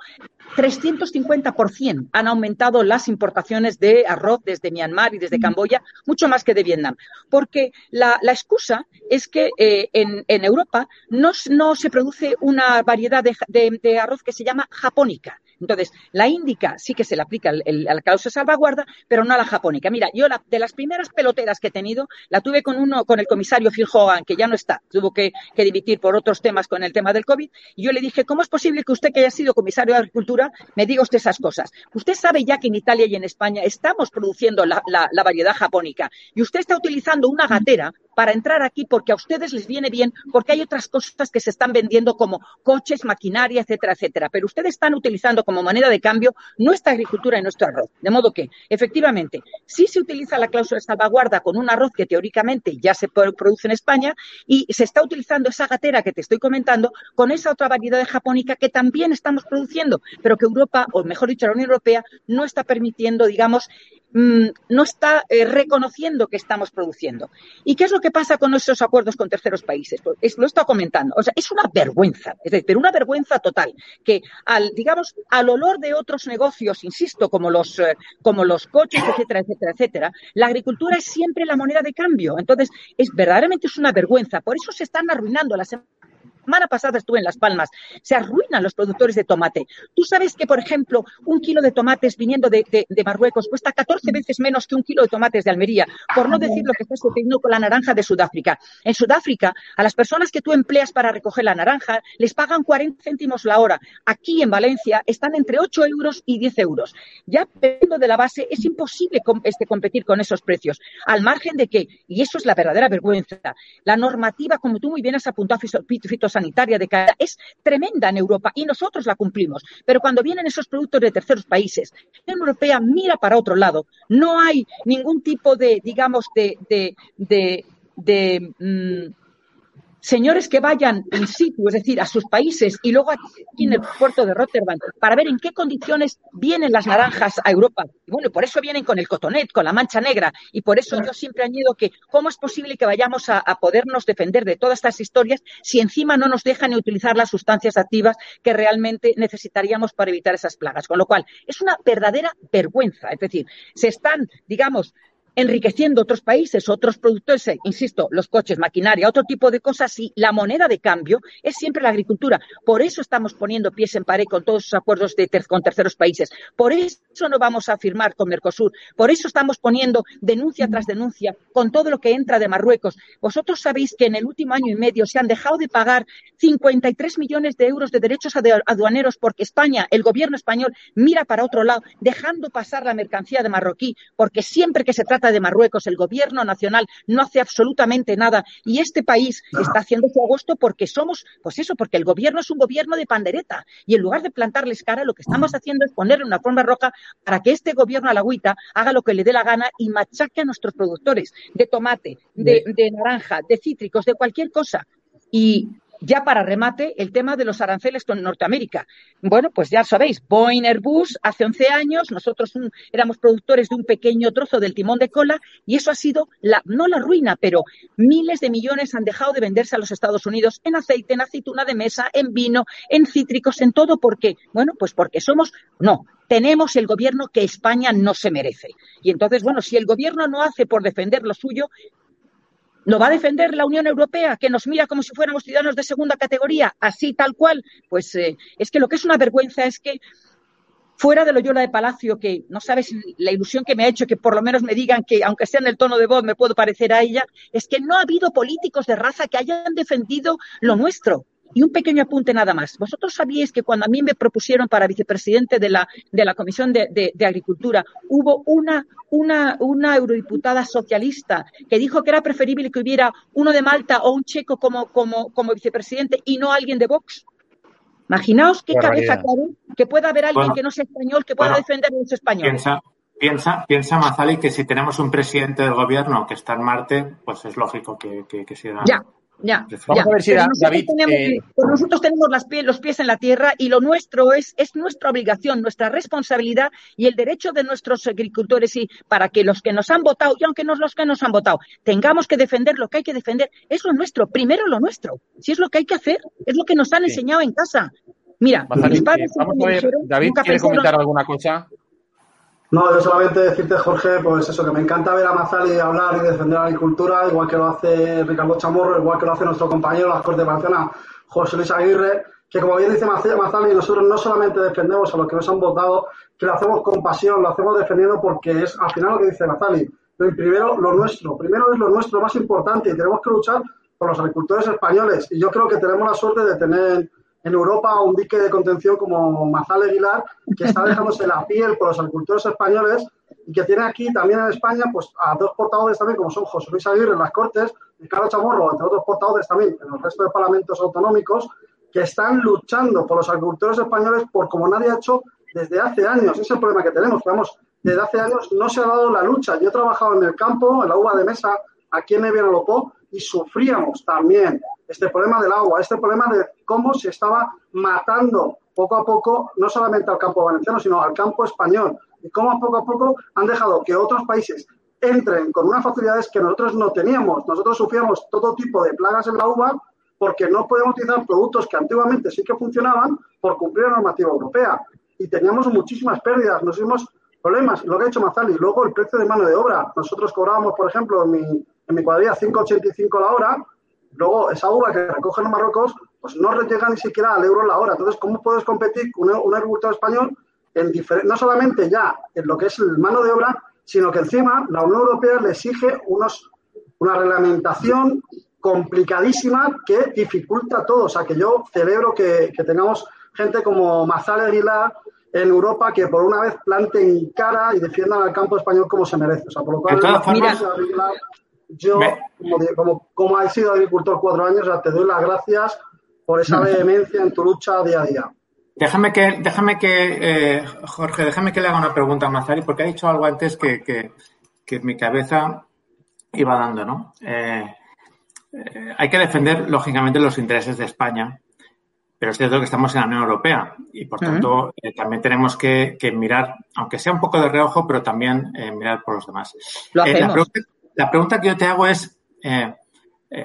350% han aumentado las importaciones de arroz desde Myanmar y desde Camboya, mucho más que de Vietnam. Porque la, excusa es que eh, en, Europa no, se produce una variedad de, arroz que se llama japónica. Entonces, la índica sí que se le aplica el, a la causa salvaguarda, pero no a la japónica. Mira, yo de las primeras peloteras que he tenido, la tuve con uno, con el comisario Phil Hogan, que ya no está, tuvo que, que dimitir por otros temas con el tema del COVID, y yo le dije, ¿cómo es posible que usted que haya sido comisario de Agricultura me diga usted esas cosas? Usted sabe ya que en Italia y en España estamos produciendo la, la variedad japónica, y usted está utilizando una gatera para entrar aquí porque a ustedes les viene bien, porque hay otras cosas que se están vendiendo como coches, maquinaria, etcétera, etcétera. Pero ustedes están utilizando como moneda de cambio nuestra agricultura y nuestro arroz. De modo que, efectivamente, sí se utiliza la cláusula de salvaguarda con un arroz que teóricamente ya se produce en España y se está utilizando esa gatera que te estoy comentando con esa otra variedad japónica que también estamos produciendo, pero que Europa, o mejor dicho, la Unión Europea, no está permitiendo, digamos, Mm, no está eh, reconociendo que estamos produciendo. ¿Y qué es lo que pasa con esos acuerdos con terceros países? Pues lo he estado comentando. O sea, es una vergüenza, es decir, una vergüenza total, que al, digamos, al olor de otros negocios, insisto, como los, eh, como los coches, etcétera, etcétera, etcétera, la agricultura es siempre la moneda de cambio. Entonces, es verdaderamente es una vergüenza. Por eso se están arruinando las semana pasada estuve en Las Palmas, se arruinan los productores de tomate. Tú sabes que, por ejemplo, un kilo de tomates viniendo de, Marruecos cuesta 14 veces menos que un kilo de tomates de Almería, por no decir lo que está sucediendo con la naranja de Sudáfrica. En Sudáfrica, a las personas que tú empleas para recoger la naranja, les pagan 40 céntimos la hora. Aquí en Valencia están entre 8 euros y 10 euros. Ya dependiendo de la base, es imposible este, competir con esos precios. Al margen de que, y eso es la verdadera vergüenza, la normativa, como tú muy bien has apuntado, sanitaria de cada es tremenda en Europa y nosotros la cumplimos. Pero cuando vienen esos productos de terceros países, la Unión Europea mira para otro lado. No hay ningún tipo de, digamos, de, de, de, mm, señores que vayan in situ, es decir, a sus países y luego aquí en el puerto de Rotterdam para ver en qué condiciones vienen las naranjas a Europa. Y bueno, por eso vienen con el cotonet, con la mancha negra. Y por eso yo siempre añado que cómo es posible que vayamos a, a podernos defender de todas estas historias si encima no nos dejan utilizar las sustancias activas que realmente necesitaríamos para evitar esas plagas. Con lo cual, es una verdadera vergüenza. Es decir, se están, digamos, enriqueciendo otros países, otros productores, eh, insisto, los coches, maquinaria, otro tipo de cosas y la moneda de cambio es siempre la agricultura. Por eso estamos poniendo pies en pared con todos esos acuerdos de con terceros países. Por eso no vamos a firmar con Mercosur. Por eso estamos poniendo denuncia tras denuncia con todo lo que entra de Marruecos. Vosotros sabéis que en el último año y medio se han dejado de pagar 53 millones de euros de derechos aduaneros porque España, el gobierno español, mira para otro lado, dejando pasar la mercancía de marroquí, porque siempre que se trata de Marruecos, el gobierno nacional no hace absolutamente nada y este país está haciendo su agosto porque somos, pues eso, porque el gobierno es un gobierno de pandereta y en lugar de plantarles cara, lo que estamos haciendo es ponerle una forma roja para que este gobierno a la agüita haga lo que le dé la gana y machaque a nuestros productores de tomate, de, de naranja, de cítricos, de cualquier cosa. Y ya para remate, el tema de los aranceles con Norteamérica. Bueno, pues ya sabéis, Boeing Airbus hace 11 años, nosotros éramos productores de un pequeño trozo del timón de cola y eso ha sido, la, no la ruina, pero miles de millones han dejado de venderse a los Estados Unidos en aceite, en aceituna de mesa, en vino, en cítricos, en todo. ¿Por qué? Bueno, pues porque somos, no, tenemos el gobierno que España no se merece. Y entonces, bueno, si el gobierno no hace por defender lo suyo, ¿Lo va a defender la Unión Europea, que nos mira como si fuéramos ciudadanos de segunda categoría, así tal cual? Pues eh, es que lo que es una vergüenza es que fuera de Loyola de Palacio, que no sabes la ilusión que me ha hecho que por lo menos me digan que, aunque sea en el tono de voz, me puedo parecer a ella, es que no ha habido políticos de raza que hayan defendido lo nuestro. Y un pequeño apunte nada más. Vosotros sabíais que cuando a mí me propusieron para vicepresidente de la, de la Comisión de, de, Agricultura, hubo una, una, una eurodiputada socialista que dijo que era preferible que hubiera uno de Malta o un checo como, como, como vicepresidente y no alguien de Vox. Imaginaos qué, cabeza cabe que pueda haber alguien que no sea español que pueda defender a los españoles. Piensa, piensa, piensa Mazali que si tenemos un presidente del gobierno que está en Marte, pues es lógico que, que, que sea. Ya, ya, Vamos a ver si David. Tenemos, eh, pues nosotros tenemos las pies, los pies en la tierra y lo nuestro es, es nuestra obligación, nuestra responsabilidad y el derecho de nuestros agricultores y para que los que nos han votado, y aunque no los que nos han votado, tengamos que defender lo que hay que defender, es lo nuestro, primero lo nuestro. Si es lo que hay que hacer, es lo que nos han enseñado en casa. Mira, mis padres vamos a ver, David, ¿quiere comentar alguna cosa? No, yo solamente decirte, Jorge, pues eso, que me encanta ver a Mazali hablar y defender la agricultura, igual que lo hace Ricardo Chamorro, igual que lo hace nuestro compañero de las Cortes Valencianas, José Luis Aguirre, que como bien dice Mazali, nosotros no solamente defendemos a los que nos han votado, que lo hacemos con pasión, lo hacemos defendiendo porque es al final lo que dice Mazali. Primero, lo nuestro, primero es lo nuestro más importante y tenemos que luchar por los agricultores españoles. Y yo creo que tenemos la suerte de tener en Europa un dique de contención como Mazal Aguilar, que está dejándose la piel por los agricultores españoles y que tiene aquí también en España pues a dos portavoces también, como son José Luis Aguirre en las Cortes y Carlos Chamorro, entre otros portavoces también en el resto de parlamentos autonómicos, que están luchando por los agricultores españoles por como nadie ha hecho desde hace años. Ese es el problema que tenemos. Vamos, desde hace años no se ha dado la lucha. Yo he trabajado en el campo, en la uva de mesa, aquí en Lopó, y sufríamos también este problema del agua, este problema de cómo se estaba matando poco a poco, no solamente al campo valenciano, sino al campo español, y cómo poco a poco han dejado que otros países entren con unas facilidades que nosotros no teníamos. Nosotros sufríamos todo tipo de plagas en la uva porque no podemos utilizar productos que antiguamente sí que funcionaban por cumplir la normativa europea. Y teníamos muchísimas pérdidas, nos hicimos problemas. Lo que ha hecho Mazali, luego el precio de mano de obra. Nosotros cobrábamos, por ejemplo, en mi, en mi cuadrilla 5,85 la hora Luego, esa uva que recogen los Marruecos, pues no llega ni siquiera al euro la hora. Entonces, ¿cómo puedes competir con un, agricultor español en no solamente ya en lo que es el mano de obra, sino que encima la Unión Europea le exige unos, una reglamentación complicadísima que dificulta todo. O sea, que yo celebro que, tengamos gente como Mazal Aguilar en Europa que por una vez planten cara y defiendan al campo español como se merece. O sea, por lo cual, yo, como, como, he sido agricultor cuatro años, te doy las gracias por esa vehemencia en tu lucha día a día. Déjame que, déjame que eh, Jorge, déjame que le haga una pregunta a Mazari, porque ha dicho algo antes que, que, que mi cabeza iba dando, ¿no? Eh, eh, hay que defender, lógicamente, los intereses de España, pero es cierto que estamos en la Unión Europea y, por tanto, eh, también tenemos que, mirar, aunque sea un poco de reojo, pero también mirar por los demás. la, pregunta, que yo te hago es,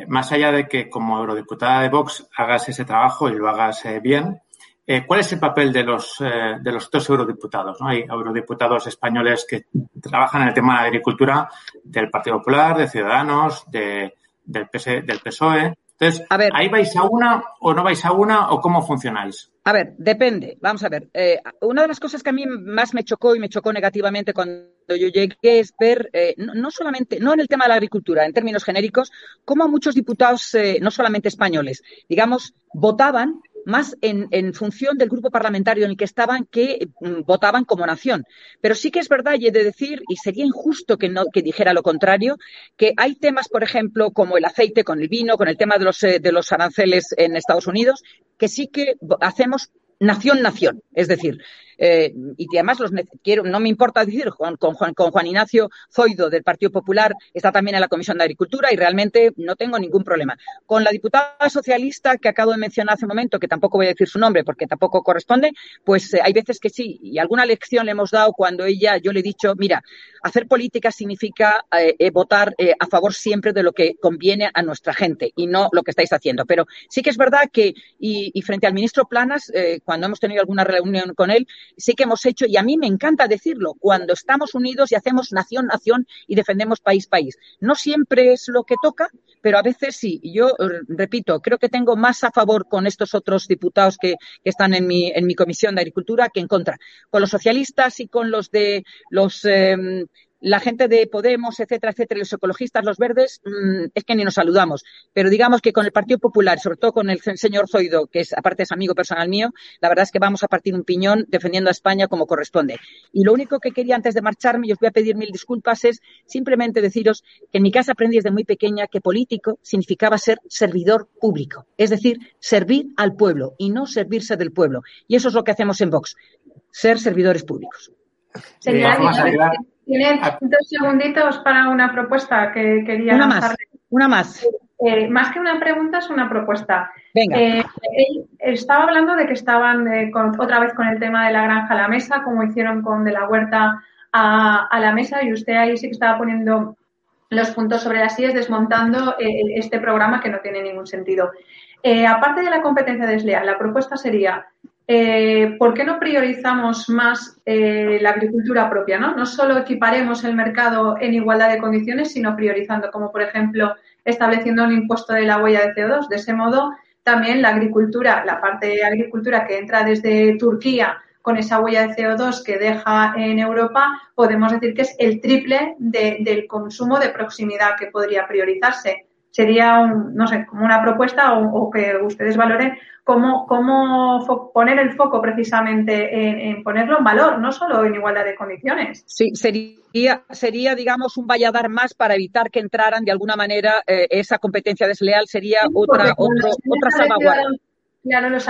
más allá de que como eurodiputada de Vox hagas ese trabajo y lo hagas bien, eh, ¿Cuál es el papel de los, eh, de los dos eurodiputados? Hay eurodiputados españoles que trabajan en el tema de agricultura del Partido Popular, de Ciudadanos, de, del, del PSOE. Entonces, ¿ahí vais a una o no vais a una o cómo funcionáis? A ver, depende. Vamos a ver. Eh, una de las cosas que a mí más me chocó y me chocó negativamente cuando yo llegué es ver, no, solamente, no en el tema de la agricultura, en términos genéricos, cómo muchos diputados, no solamente españoles, digamos, votaban más en, en, función del grupo parlamentario en el que estaban que mm, votaban como nación. Pero sí que es verdad, y he de decir, y sería injusto que, no, que dijera lo contrario, que hay temas, por ejemplo, como el aceite con el vino, con el tema de los, eh, de los aranceles en Estados Unidos, que sí que hacemos nación-nación. Es decir, eh, y además los quiero, no me importa decir, con, con, Juan, Ignacio Zoido del Partido Popular está también en la Comisión de Agricultura y realmente no tengo ningún problema. Con la diputada socialista que acabo de mencionar hace un momento, que tampoco voy a decir su nombre porque tampoco corresponde, pues eh, hay veces que sí, y alguna lección le hemos dado cuando ella, yo le he dicho, mira, hacer política significa eh, votar a favor siempre de lo que conviene a nuestra gente y no lo que estáis haciendo. Pero sí que es verdad que, y frente al ministro Planas, cuando hemos tenido alguna reunión con él, sí que hemos hecho, y a mí me encanta decirlo, cuando estamos unidos y hacemos nación, nación y defendemos país, país. No siempre es lo que toca, pero a veces sí. Yo eh, repito, creo que tengo más a favor con estos otros diputados que, están en mi, en mi comisión de agricultura que en contra. Con los socialistas y con los de los eh, la gente de Podemos, etcétera, etcétera, los ecologistas, los verdes, mm, es que ni nos saludamos. Pero digamos que con el Partido Popular, sobre todo con el señor Zoido, que es aparte es amigo personal mío, la verdad es que vamos a partir un piñón defendiendo a España como corresponde. Y lo único que quería antes de marcharme, y os voy a pedir mil disculpas, es simplemente deciros que en mi casa aprendí desde muy pequeña que político significaba ser servidor público, es decir, servir al pueblo y no servirse del pueblo. Y eso es lo que hacemos en Vox, ser servidores públicos. Señora, tiene dos segunditos para una propuesta que quería Una más, una más. Eh, más que una pregunta, es una propuesta. Venga. Eh, estaba hablando de que estaban eh, otra vez con el tema de la granja a la mesa, como hicieron con de la huerta a, la mesa, y usted ahí sí que estaba poniendo los puntos sobre las sillas, desmontando este programa que no tiene ningún sentido. aparte de la competencia desleal, la propuesta sería eh, ¿por qué no priorizamos más eh, la agricultura propia? ¿no? no solo equiparemos el mercado en igualdad de condiciones, sino priorizando, como por ejemplo estableciendo un impuesto de la huella de CO2. De ese modo, también la agricultura, la parte de agricultura que entra desde Turquía con esa huella de CO2 que deja en Europa, podemos decir que es el triple del consumo de proximidad que podría priorizarse sería, no sé, como una propuesta o, que ustedes valoren cómo, cómo poner el foco precisamente en, ponerlo en valor, no solo en igualdad de condiciones. Sí, sería, sería digamos, un valladar más para evitar que entraran de alguna manera eh, esa competencia desleal, sería otra, otra salvaguarda. Claro, los,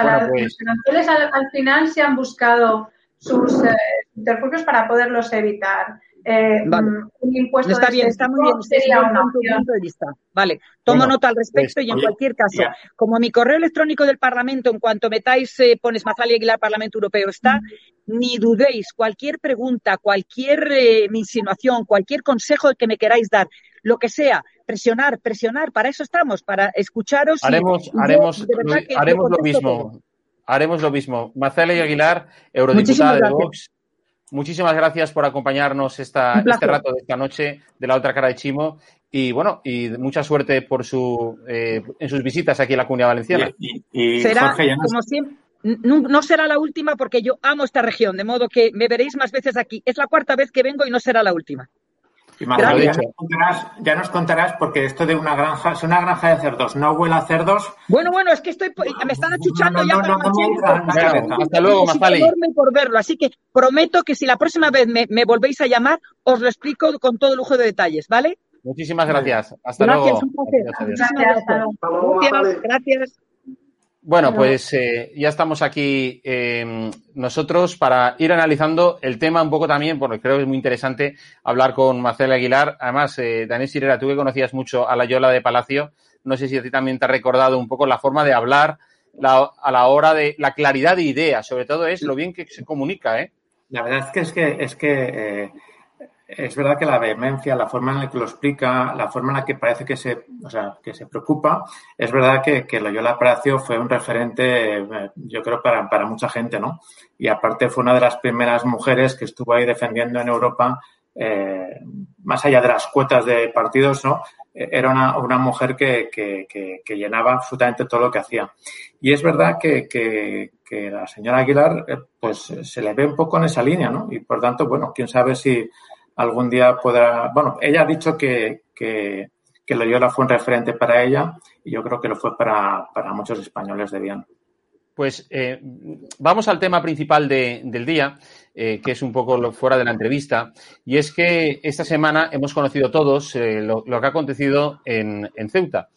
pues al, final se han buscado sus eh, interfugios para poderlos evitar. Eh, mm, un impuesto está bien, este está muy bien. Sería punto de vista. Vale, tomo nota al respecto pues, y en cualquier caso, como mi correo electrónico del Parlamento, en cuanto metáis, eh, pones Mazali Aguilar Parlamento Europeo, está, ni dudéis, cualquier pregunta, cualquier eh, insinuación, cualquier consejo que me queráis dar, lo que sea, presionar, presionar, para eso estamos, para escucharos. Haremos, haremos, haremos lo mismo. Haremos lo mismo. Mazali Aguilar, eurodiputada de Vox Muchísimas gracias por acompañarnos esta, este rato de esta noche de la otra cara de Chimo y bueno, y mucha suerte por su, eh, en sus visitas aquí en la Comunidad Valenciana. Y, será, como siempre, no, será la última porque yo amo esta región, de modo que me veréis más veces aquí. Es la cuarta vez que vengo y no será la última. Y ya, nos contarás, porque esto de una granja, es una granja de cerdos, no huele a cerdos. Bueno, bueno, es que estoy, me están achuchando ya Hasta luego, Mafali. por verlo, así que prometo que si la próxima vez me, volvéis a llamar, os lo explico con todo lujo de detalles, ¿vale? Muchísimas gracias. Hasta luego. Gracias, gracias. gracias. Bueno, pues eh, ya estamos aquí em, nosotros para ir analizando el tema un poco también, porque creo que es muy interesante hablar con Marcela Aguilar. Además, eh, Daniel Sirera, tú que conocías mucho a la Yola de Palacio, no sé si a ti también te ha recordado un poco la forma de hablar a la hora de la claridad de ideas, sobre todo es lo bien que se comunica, ¿eh? La verdad es que es que, es que eh, es verdad que la vehemencia, la forma en la que lo explica, la forma en la que parece que se, o sea, que se preocupa, es verdad que, que Loyola Palacio fue un referente, eh, yo creo, para, para mucha gente, ¿no? Y aparte fue una de las primeras mujeres que estuvo ahí defendiendo en Europa, eh, más allá de las cuotas de partidos, ¿no? Eh, era una, una mujer que, que, que, llenaba absolutamente todo lo que hacía. Y es verdad que, la señora Aguilar, pues se le ve un poco en esa línea, ¿no? Y por tanto, bueno, quién sabe si algún día podrá. Bueno, ella ha dicho que, que, que Loyola fue un referente para ella y yo creo que lo fue para, para muchos españoles de bien. Pues eh, vamos al tema principal de, del día, eh, que es un poco lo, fuera de la entrevista, y es que esta semana hemos conocido todos eh, lo, que ha acontecido en, en Ceuta.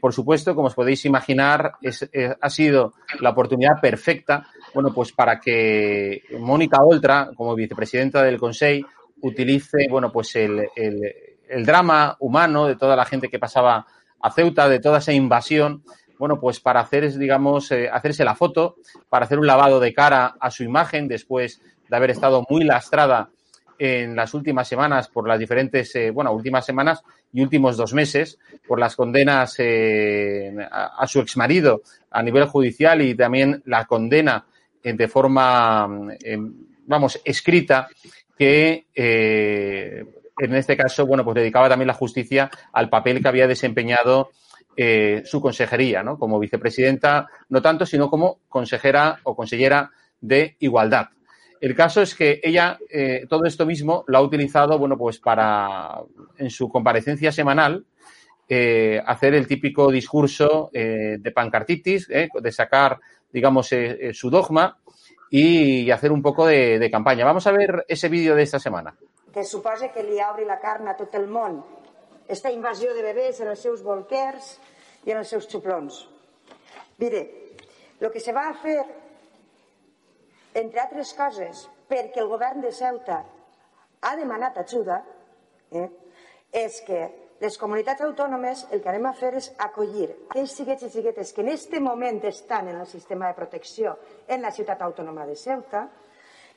Por supuesto, como os podéis imaginar, es, ha sido la oportunidad perfecta, bueno, pues para que Mónica Oltra, como vicepresidenta del Consejo, utilice, bueno, pues el, el, drama humano de toda la gente que pasaba a Ceuta, de toda esa invasión, bueno, pues para hacer, digamos, eh, hacerse la foto, para hacer un lavado de cara a su imagen después de haber estado muy lastrada en las últimas semanas por las diferentes, eh, bueno, últimas semanas y últimos dos meses por las condenas eh, a, a, su exmarido a nivel judicial y también la condena de forma, eh, vamos, escrita que eh, en este caso, bueno, pues dedicaba también la justicia al papel que había desempeñado eh, su consejería, ¿no? Como vicepresidenta, no tanto, sino como consejera o consellera de igualdad. El caso es que ella eh, todo esto mismo lo ha utilizado, bueno, pues para en su comparecencia semanal hacer el típico discurso de pancartitis, de sacar, digamos, su dogma y hacer un poco de, de campaña. Vamos a ver ese vídeo de esta semana. Que suposa que li obri la carn a tot el món. Esta invasió de bebès en els seus bolquers i en els seus xuplons. Mire, lo que se va a fer, entre altres coses, perquè el govern de Ceuta ha demanat ajuda, eh, és que les comunitats autònomes el que anem a fer és acollir aquells xiquets i xiquetes que en aquest moment estan en el sistema de protecció en la ciutat autònoma de Ceuta,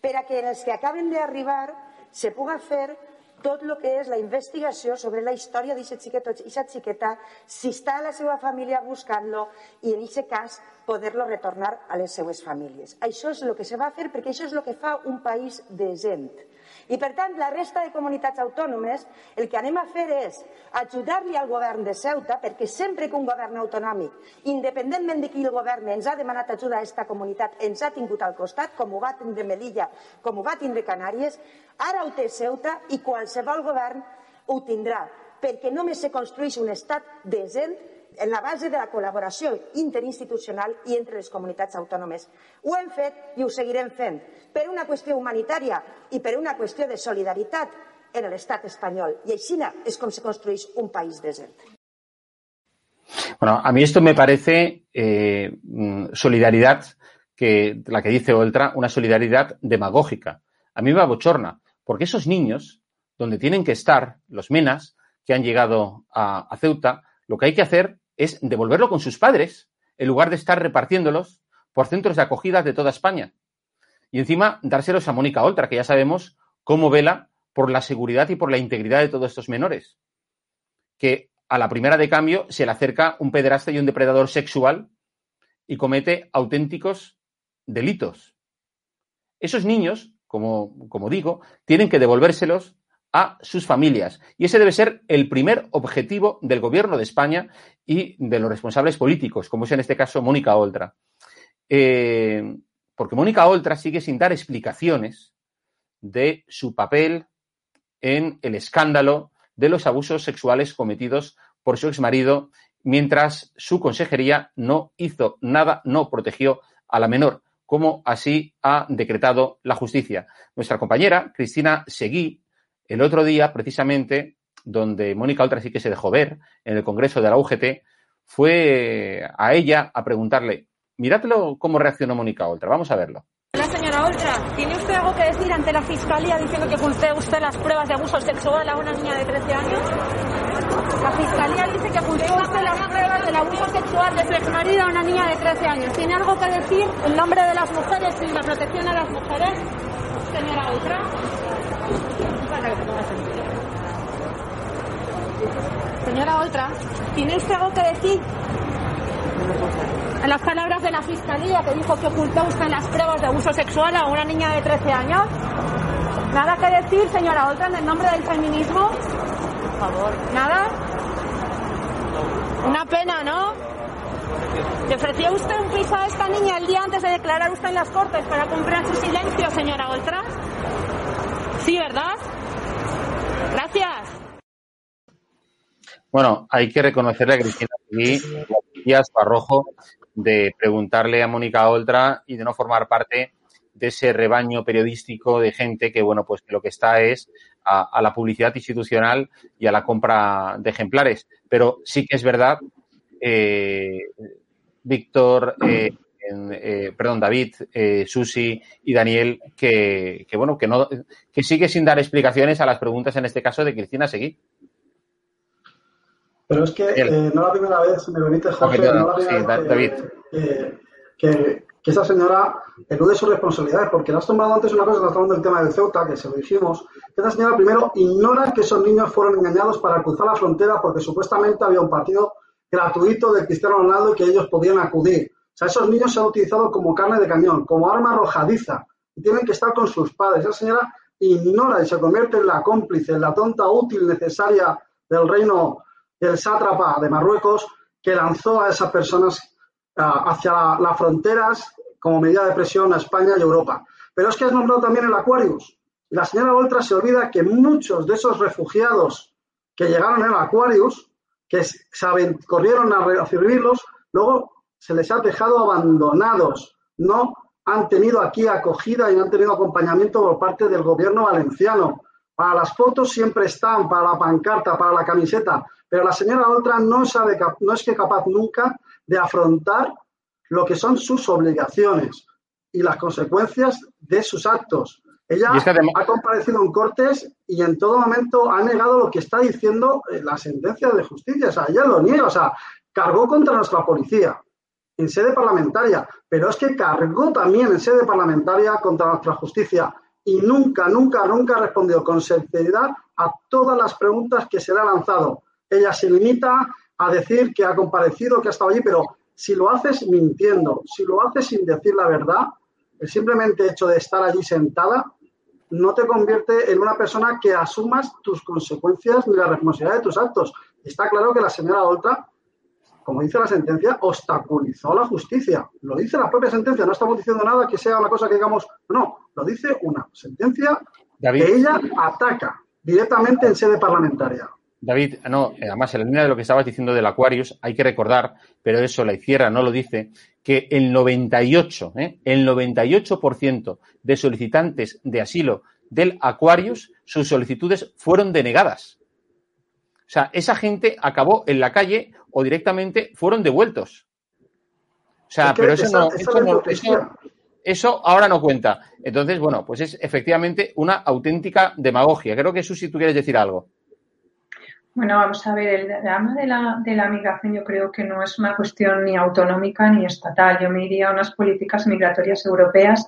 per a que els que acaben d'arribar se puga fer tot el que és la investigació sobre la història d'aquest xiquet o aquesta xiqueta, si està la seva família buscant-lo i en aquest cas poder-lo retornar a les seues famílies. Això és el que se va fer perquè això és el que fa un país decent. I, per tant, la resta de comunitats autònomes el que anem a fer és ajudar-li al govern de Ceuta, perquè sempre que un govern autonòmic, independentment de qui el govern ens ha demanat ajuda a aquesta comunitat, ens ha tingut al costat, com ho va tindre Melilla, com ho va tindre Canàries, ara ho té Ceuta i qualsevol govern ho tindrà, perquè només se construeix un estat decent en la base de la col·laboració interinstitucional i entre les comunitats autònomes. Ho hem fet i ho seguirem fent per una qüestió humanitària i per una qüestió de solidaritat en l'estat espanyol. I així és com se construeix un país decent. Bueno, a mí esto me parece eh, solidaridad, que la que dice Oltra, una solidaridad demagógica. A mí me abochorna, porque esos niños, donde tienen que estar, los menas que han llegado a Ceuta, lo que hay que hacer es devolverlo con sus padres, en lugar de estar repartiéndolos por centros de acogida de toda España. Y encima dárselos a Mónica Oltra, que ya sabemos cómo vela por la seguridad y por la integridad de todos estos menores. Que a la primera de cambio se le acerca un pederasta y un depredador sexual y comete auténticos delitos. Esos niños, como, como digo, tienen que devolvérselos a sus familias. Y ese debe ser el primer objetivo del gobierno de España y de los responsables políticos, como es en este caso Mónica Oltra. Eh, porque Mónica Oltra sigue sin dar explicaciones de su papel en el escándalo de los abusos sexuales cometidos por su exmarido, mientras su consejería no hizo nada, no protegió a la menor, como así ha decretado la justicia. Nuestra compañera, Cristina Seguí, el otro día, precisamente, donde Mónica Oltra sí que se dejó ver en el Congreso de la UGT, fue a ella a preguntarle, miradlo cómo reaccionó Mónica Oltra, vamos a verlo. La señora Oltra, ¿tiene usted algo que decir ante la Fiscalía diciendo que oculte usted las pruebas de abuso sexual a una niña de 13 años? La Fiscalía dice que ocultó usted las pruebas del abuso sexual de su exmarido a una niña de 13 años. ¿Tiene algo que decir en nombre de las mujeres y la protección a las mujeres, señora Oltra? Señora Oltra, ¿tiene usted algo que decir en las palabras de la Fiscalía que dijo que ocultó usted las pruebas de abuso sexual a una niña de 13 años. ¿Nada que decir, señora Oltra, en el nombre del feminismo? Por favor. ¿Nada? Una pena, ¿no? ¿Le ofreció usted un piso a esta niña el día antes de declarar usted en las Cortes para cumplir su silencio, señora Oltra? Sí, ¿verdad? Gracias. Bueno, hay que reconocerle a Cristina y días Barrojo de preguntarle a Mónica Oltra y de no formar parte de ese rebaño periodístico de gente que, bueno, pues lo que está es a, la publicidad institucional y a la compra de ejemplares. Pero sí que es verdad, eh, Víctor, eh, eh, perdón, David, Susi y Daniel, que, que, bueno, que no, que sigue sin dar explicaciones a las preguntas, en este caso, de Cristina Seguí. Pero es que eh, no la primera vez, si me permite, Jorge, no, la primera vez que, que, que, esa señora elude sus responsabilidades, porque le has tomado antes una cosa, estás hablando del tema del Ceuta, que se lo dijimos, que esa señora primero ignora que esos niños fueron engañados para cruzar la frontera porque supuestamente había un partido gratuito de Cristiano Ronaldo y que ellos podían acudir. O sea, esos niños se han utilizado como carne de cañón, como arma arrojadiza, y tienen que estar con sus padres. Esa señora ignora y se convierte en la cómplice, en la tonta útil necesaria del reino el sátrapa de Marruecos que lanzó a esas personas hacia las fronteras como medida de presión a España y Europa. Pero es que has nombrado también el Aquarius. La señora Oltra se olvida que muchos de esos refugiados que llegaron el Aquarius, que saben, corrieron a recibirlos, luego se les ha dejado abandonados. No han tenido aquí acogida y no han tenido acompañamiento por parte del gobierno valenciano. Para las fotos siempre están, para la pancarta, para la camiseta, pero la señora Oltra no, sabe, no es que capaz nunca de afrontar lo que son sus obligaciones y las consecuencias de sus actos. Ella ha comparecido en Cortes y en todo momento ha negado lo que está diciendo eh, la sentencia de justicia. O sea, ella lo niega. O sea, cargó contra nuestra policía en sede parlamentaria, pero es que cargó también en sede parlamentaria contra nuestra justicia y nunca, nunca, nunca ha respondido con sinceridad a todas las preguntas que se le ha lanzado. Ella se limita a decir que ha comparecido, que ha estado allí, pero si lo haces mintiendo, si lo haces sin decir la verdad, el simplemente hecho de estar allí sentada no te convierte en una persona que asumas tus consecuencias ni la responsabilidad de tus actos. Está claro que la señora Oltra, como dice la sentencia, obstaculizó la justicia. Lo dice la propia sentencia, no estamos diciendo nada que sea una cosa que digamos, no, lo dice una sentencia que ella ataca directamente en sede parlamentaria. David, no, además en la línea de lo que estabas diciendo del Aquarius, hay que recordar, pero eso la izquierda no lo dice, que el 98, ¿eh? el 98% de solicitantes de asilo del Aquarius, sus solicitudes fueron denegadas. O sea, esa gente acabó en la calle o directamente fueron devueltos. O sea, pero eso no, eso, eso, ahora no cuenta. Entonces, bueno, pues es efectivamente una auténtica demagogia. Creo que Susi, tú quieres decir algo. Bueno, vamos a ver, el drama de la, de la migración yo creo que no es una cuestión ni autonómica ni estatal. Yo me iría a unas políticas migratorias europeas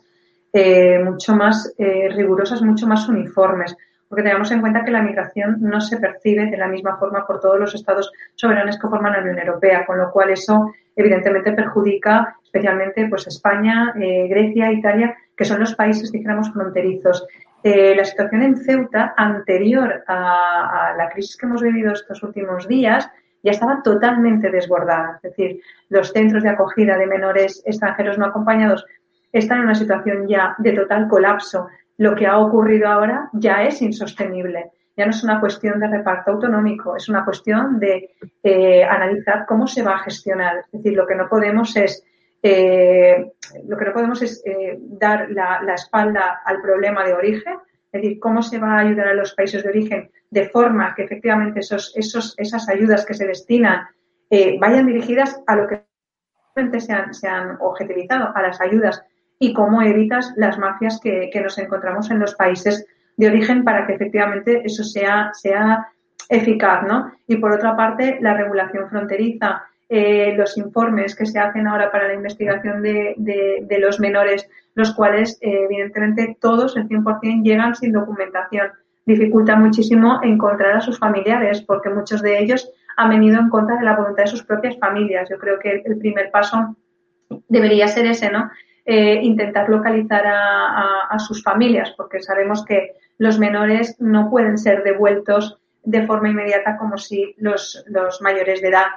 eh, mucho más eh, rigurosas, mucho más uniformes, porque tenemos en cuenta que la migración no se percibe de la misma forma por todos los estados soberanos que forman la Unión Europea, con lo cual eso evidentemente perjudica especialmente pues España, eh, Grecia, Italia, que son los países, dijéramos, fronterizos. Eh, la situación en Ceuta, anterior a, la crisis que hemos vivido estos últimos días, ya estaba totalmente desbordada. Es decir, los centros de acogida de menores extranjeros no acompañados están en una situación ya de total colapso. Lo que ha ocurrido ahora ya es insostenible. Ya no es una cuestión de reparto autonómico, es una cuestión de eh, analizar cómo se va a gestionar. Es decir, lo que no podemos es eh, lo que no podemos es eh, dar la, espalda al problema de origen, es decir, cómo se va a ayudar a los países de origen de forma que efectivamente esas ayudas que se destinan eh, vayan dirigidas a lo que se han, se han objetivizado, a las ayudas y cómo evitas las mafias que, nos encontramos en los países de origen para que efectivamente eso sea, sea eficaz, ¿no? Y por otra parte, la regulación fronteriza, eh, los informes que se hacen ahora para la investigación de, de, los menores, los cuales, eh, evidentemente, todos, el 100%, llegan sin documentación. Dificulta muchísimo encontrar a sus familiares, porque muchos de ellos han venido en contra de la voluntad de sus propias familias. Yo creo que el primer paso debería ser ese, ¿no? Eh, intentar localizar a, sus familias, porque sabemos que los menores no pueden ser devueltos de forma inmediata como si los, mayores de edad.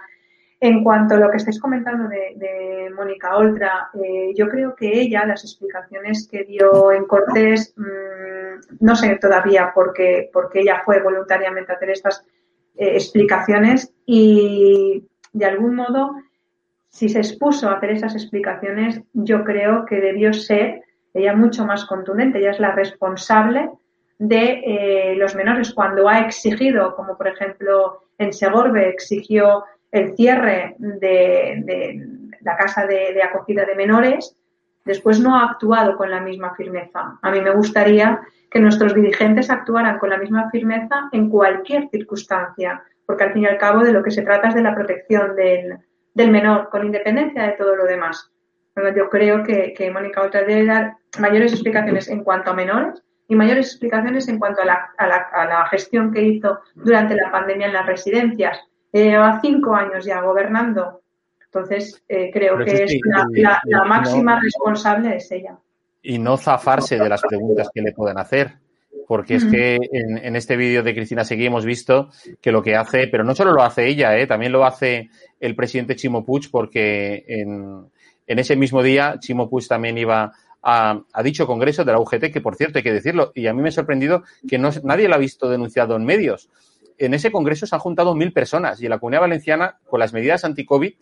En cuanto a lo que estáis comentando de, Mónica Oltra, eh, yo creo que ella, las explicaciones que dio en Cortés, mm, no sé todavía por qué, porque ella fue voluntariamente a hacer estas eh, explicaciones y de algún modo si se expuso a hacer esas explicaciones, yo creo que debió ser ella mucho más contundente. Ella es la responsable de eh, los menores cuando ha exigido, como por ejemplo en Segorbe exigió el cierre de, la casa de, acogida de menores, después no ha actuado con la misma firmeza. A mí me gustaría que nuestros dirigentes actuaran con la misma firmeza en cualquier circunstancia, porque al fin y al cabo de lo que se trata es de la protección del, del menor, con independencia de todo lo demás. yo creo que, Mónica Otra debe dar mayores explicaciones en cuanto a menores y mayores explicaciones en cuanto a la, gestión que hizo durante la pandemia en las residencias. Lleva cinco años ya gobernando. Entonces, eh, creo que es la, máxima responsable es ella. Y no zafarse de las preguntas que le pueden hacer porque es que en, este vídeo de Cristina Seguí hemos visto que lo que hace, pero no solo lo hace ella, ¿eh? también lo hace el presidente Chimo Puig, porque en, ese mismo día Chimo Puig también iba a, dicho congreso de la UGT, que por cierto hay que decirlo, y a mí me ha sorprendido que no, nadie lo ha visto denunciado en medios. En ese congreso se han juntado mil personas y en la Comunidad Valenciana, con las medidas anti-COVID,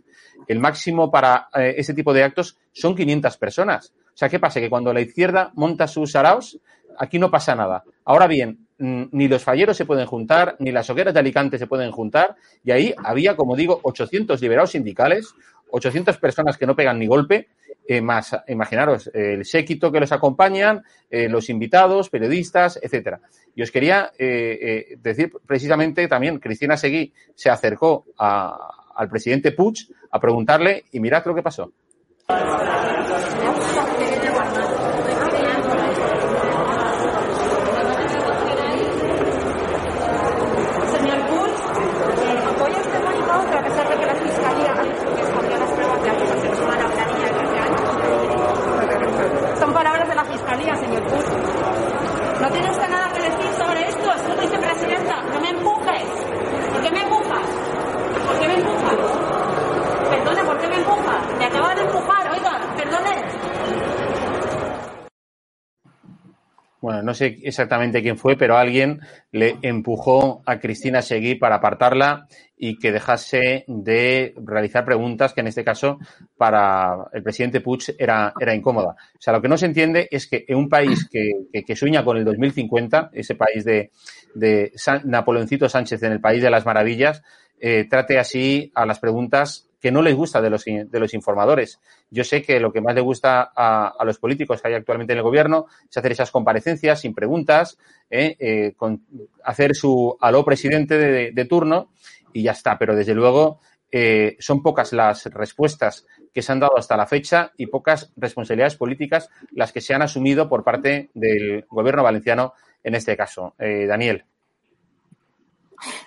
el máximo para eh, ese tipo de actos son 500 personas. O sea, ¿qué pasa? Que cuando la izquierda monta sus araos, aquí no pasa nada. Ahora bien, mm, ni los falleros se pueden juntar, ni las hogueras de Alicante se pueden juntar, y ahí había, como digo, 800 liberados sindicales, 800 personas que no pegan ni golpe, eh, más, imaginaros, el séquito que los acompañan, eh, los invitados, periodistas, etcétera. Y os quería eh, decir precisamente también, Cristina Seguí se acercó al presidente Puig a preguntarle, y mirad lo que pasó. Bueno, no sé exactamente quién fue, pero alguien le empujó a Cristina Seguí para apartarla y que dejase de realizar preguntas que en este caso para el presidente Puig era, era incómoda. O sea, lo que no se entiende es que en un país que, sueña con el 2050, ese país de, de Napoleoncito Sánchez en el país de las maravillas, eh, trate así a las preguntas que no les gusta de los, de los informadores. Yo sé que lo que más le gusta a, los políticos que hay actualmente en el gobierno es hacer esas comparecencias sin preguntas, ¿eh? Eh, hacer su aló presidente de, turno y ya está. Pero desde luego eh, son pocas las respuestas que se han dado hasta la fecha y pocas responsabilidades políticas las que se han asumido por parte del gobierno valenciano en este caso. Daniel.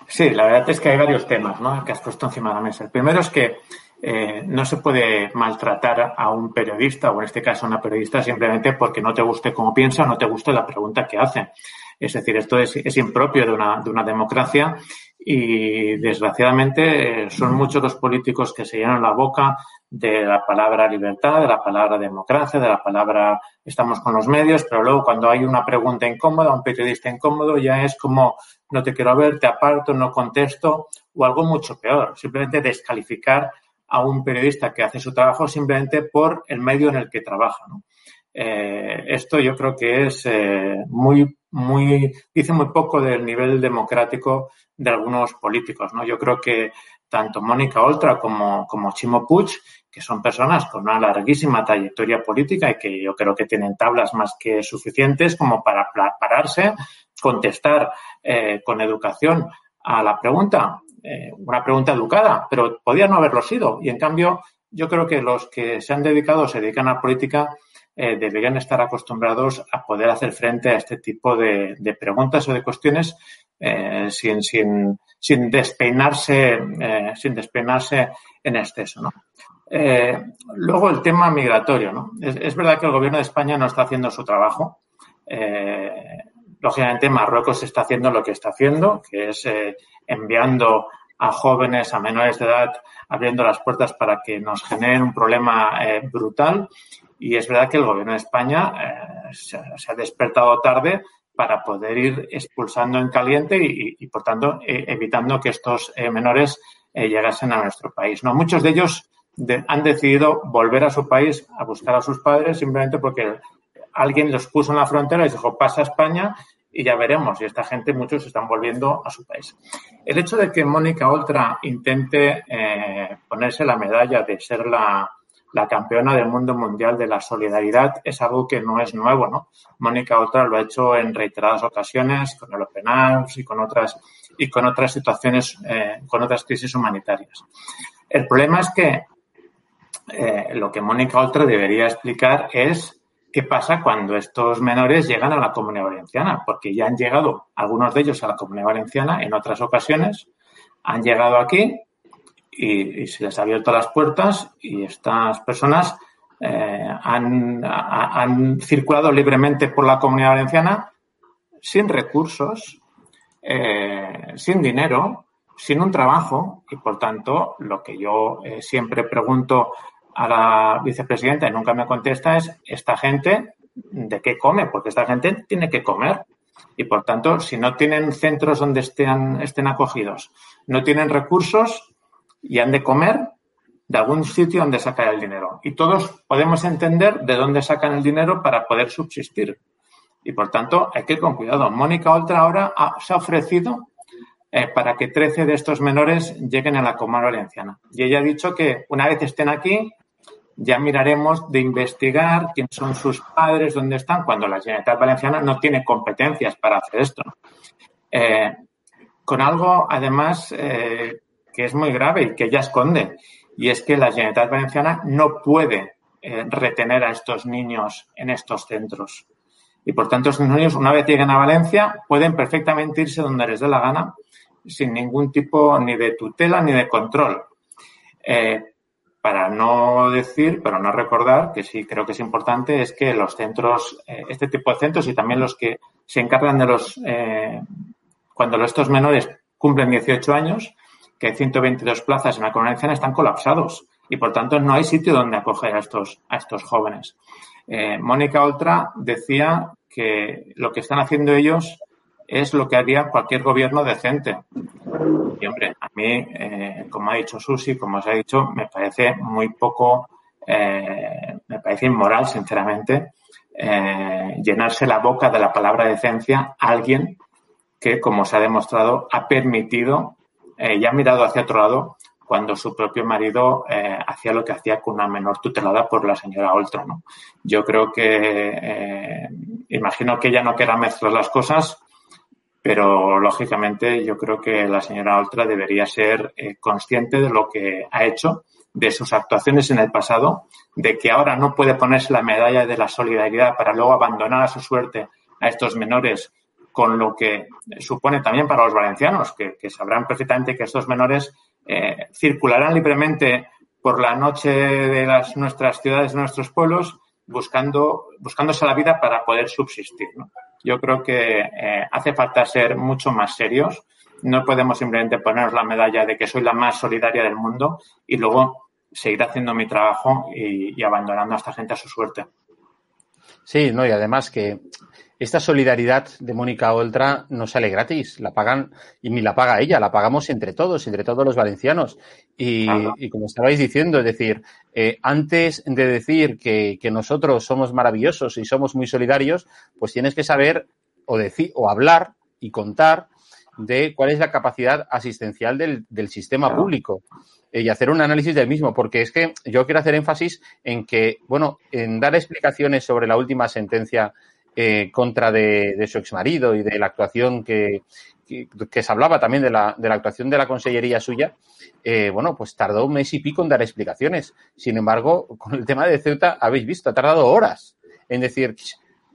Sí, la verdad es que hay varios temas que has puesto encima de la mesa. El primero es que eh, no se puede maltratar a un periodista, o en este caso a una periodista, simplemente porque no te guste cómo piensa o no te guste la pregunta que hace. Es decir, esto es, impropio de una, de una democracia y desgraciadamente son muchos los políticos que se llenan la boca de la palabra libertad, de la palabra democracia, de la palabra estamos con los medios, pero luego cuando hay una pregunta incómoda, un periodista incómodo, ya es como no te quiero ver, te aparto, no contesto, o algo mucho peor, simplemente descalificar a un periodista que hace su trabajo simplemente por el medio en el que trabaja. Eh, esto yo creo que es eh, muy, muy, dice muy poco del nivel democrático de algunos políticos. ¿no? Yo creo que tanto Mónica Oltra como, como Chimo Puig, que son personas con una larguísima trayectoria política y que yo creo que tienen tablas más que suficientes como para pararse, contestar eh, con educación a la pregunta, eh, una pregunta educada, pero podía no haberlo sido. Y en cambio, yo creo que los que se han dedicado se dedican a política eh, deberían estar acostumbrados a poder hacer frente a este tipo de, preguntas o de cuestiones sin, despeinarse, sin despeinarse en exceso. ¿no? Luego el tema migratorio. ¿no? Es, verdad que el gobierno de España no está haciendo su trabajo. lógicamente, Marruecos está haciendo lo que está haciendo, que es enviando a jóvenes, a menores de edad, abriendo las puertas para que nos generen un problema brutal y es verdad que el gobierno de España eh, se, ha despertado tarde para poder ir expulsando en caliente y, por tanto, eh, evitando que estos eh, menores llegasen a nuestro país. No, muchos de ellos han decidido volver a su país a buscar a sus padres simplemente porque alguien los puso en la frontera y dijo pasa a España y ya veremos. Y esta gente, muchos están volviendo a su país. El hecho de que Mónica Oltra intente ponerse la medalla de ser la, la campeona del mundo mundial de la solidaridad es algo que no es nuevo, ¿no? Mónica Oltra lo ha hecho en reiteradas ocasiones con el Open Arms y con otras y con otras situaciones, eh, con otras crisis humanitarias. El problema es que eh, lo que Mónica Oltra debería explicar es qué pasa cuando estos menores llegan a la Comunidad Valenciana, porque ya han llegado algunos de ellos a la Comunidad Valenciana en otras ocasiones, han llegado aquí y, se les ha abierto las puertas y estas personas eh, han, circulado libremente por la comunidad valenciana sin recursos, eh, sin dinero, sin un trabajo y por tanto lo que yo siempre pregunto a la vicepresidenta y nunca me contesta es esta gente de qué come, porque esta gente tiene que comer. Y por tanto, si no tienen centros donde estén, estén acogidos, no tienen recursos, y han de comer de algún sitio donde sacar el dinero. Y todos podemos entender de dónde sacan el dinero para poder subsistir. Y por tanto, hay que ir con cuidado. Mónica Oltra ahora se ha ofrecido eh, para que 13 de estos menores lleguen a la Comunidad Valenciana. Y ella ha dicho que una vez estén aquí, ya miraremos de investigar quién son sus padres, dónde están, cuando la Generalitat Valenciana no tiene competencias para hacer esto. Eh, con algo, además, eh, que es muy grave y que ella esconde. Y es que la Generalitat Valenciana no puede eh, retener a estos niños en estos centros. Y por tanto, estos niños, una vez lleguen a Valencia, pueden perfectamente irse donde les dé la gana, sin ningún tipo ni de tutela ni de control. Para no decir, pero no recordar, que sí creo que es importante, es que los centros, eh, este tipo de centros y también los que se encargan de los, cuando estos menores cumplen 18 años, que hay 122 plazas en la Comunidad están colapsados y por tanto no hay sitio donde acoger a estos, a estos jóvenes. Eh, Mónica Oltra decía que lo que están haciendo ellos es lo que haría cualquier gobierno decente. Y hombre, a mí, eh, como ha dicho Susi, como os ha dicho, me parece muy poco, eh, me parece inmoral, sinceramente, llenarse la boca de la palabra decencia a alguien que, como se ha demostrado, ha permitido eh, ya ha mirado hacia otro lado cuando su propio marido eh, hacía lo que hacía con una menor tutelada por la señora Oltra. ¿no? Yo creo que, eh, imagino que ella no quiera mezclar las cosas, pero lógicamente yo creo que la señora Oltra debería ser consciente de lo que ha hecho, de sus actuaciones en el pasado, de que ahora no puede ponerse la medalla de la solidaridad para luego abandonar a su suerte a estos menores con lo que supone también para los valencianos, que, sabrán perfectamente que estos menores eh, circularán libremente por la noche de nuestras ciudades, nuestros pueblos, buscando, buscándose la vida para poder subsistir. Yo creo que eh, hace falta ser mucho más serios. No podemos simplemente ponernos la medalla de que soy la más solidaria del mundo y luego seguir haciendo mi trabajo y, y abandonando a esta gente a su suerte. Sí, no, y además que esta solidaridad de Mónica Oltra no sale gratis, la pagan, y ni la paga ella, la pagamos entre todos, entre todos los valencianos. Y, como estabais diciendo, es decir, eh, antes de decir que, nosotros somos maravillosos y somos muy solidarios, pues tienes que saber o decir, o hablar y contar de cuál es la capacidad asistencial del, del sistema público eh, y hacer un análisis del mismo, porque es que yo quiero hacer énfasis en que, bueno, en dar explicaciones sobre la última sentencia eh, contra de, de, su exmarido y de la actuación que, que, se hablaba también de la, de la, actuación de la consellería suya, eh, bueno, pues tardó un mes y pico en dar explicaciones. Sin embargo, con el tema de Ceuta, habéis visto, ha tardado horas en decir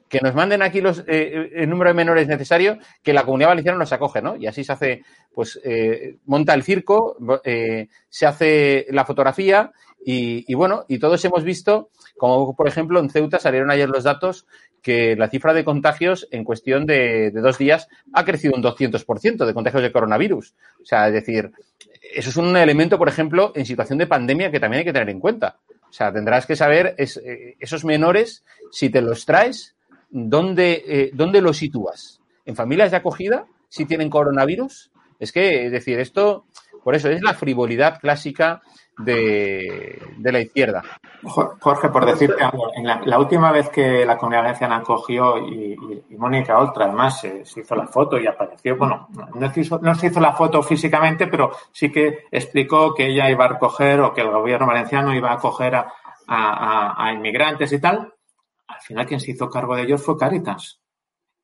que nos manden aquí los, eh, el número de menores necesario, que la comunidad valenciana nos acoge, ¿no? Y así se hace, pues, eh, monta el circo, eh, se hace la fotografía y, y, bueno, y todos hemos visto, como por ejemplo en Ceuta salieron ayer los datos que la cifra de contagios en cuestión de, de dos días ha crecido un 200% de contagios de coronavirus. O sea, es decir, eso es un elemento, por ejemplo, en situación de pandemia que también hay que tener en cuenta. O sea, tendrás que saber eh, esos menores, si te los traes, ¿dónde, eh, ¿dónde los sitúas? ¿En familias de acogida? ¿Si tienen coronavirus? Es que, es decir, esto, por eso, es la frivolidad clásica de, de la izquierda. Jorge, por decirte algo, en la, última vez que la comunidad valenciana acogió y, Mónica Oltra, además, se, se, hizo la foto y apareció, bueno, no se, hizo, no se hizo la foto físicamente, pero sí que explicó que ella iba a recoger o que el gobierno valenciano iba a acoger a, a inmigrantes y tal. Al final, quien se hizo cargo de ellos fue Caritas.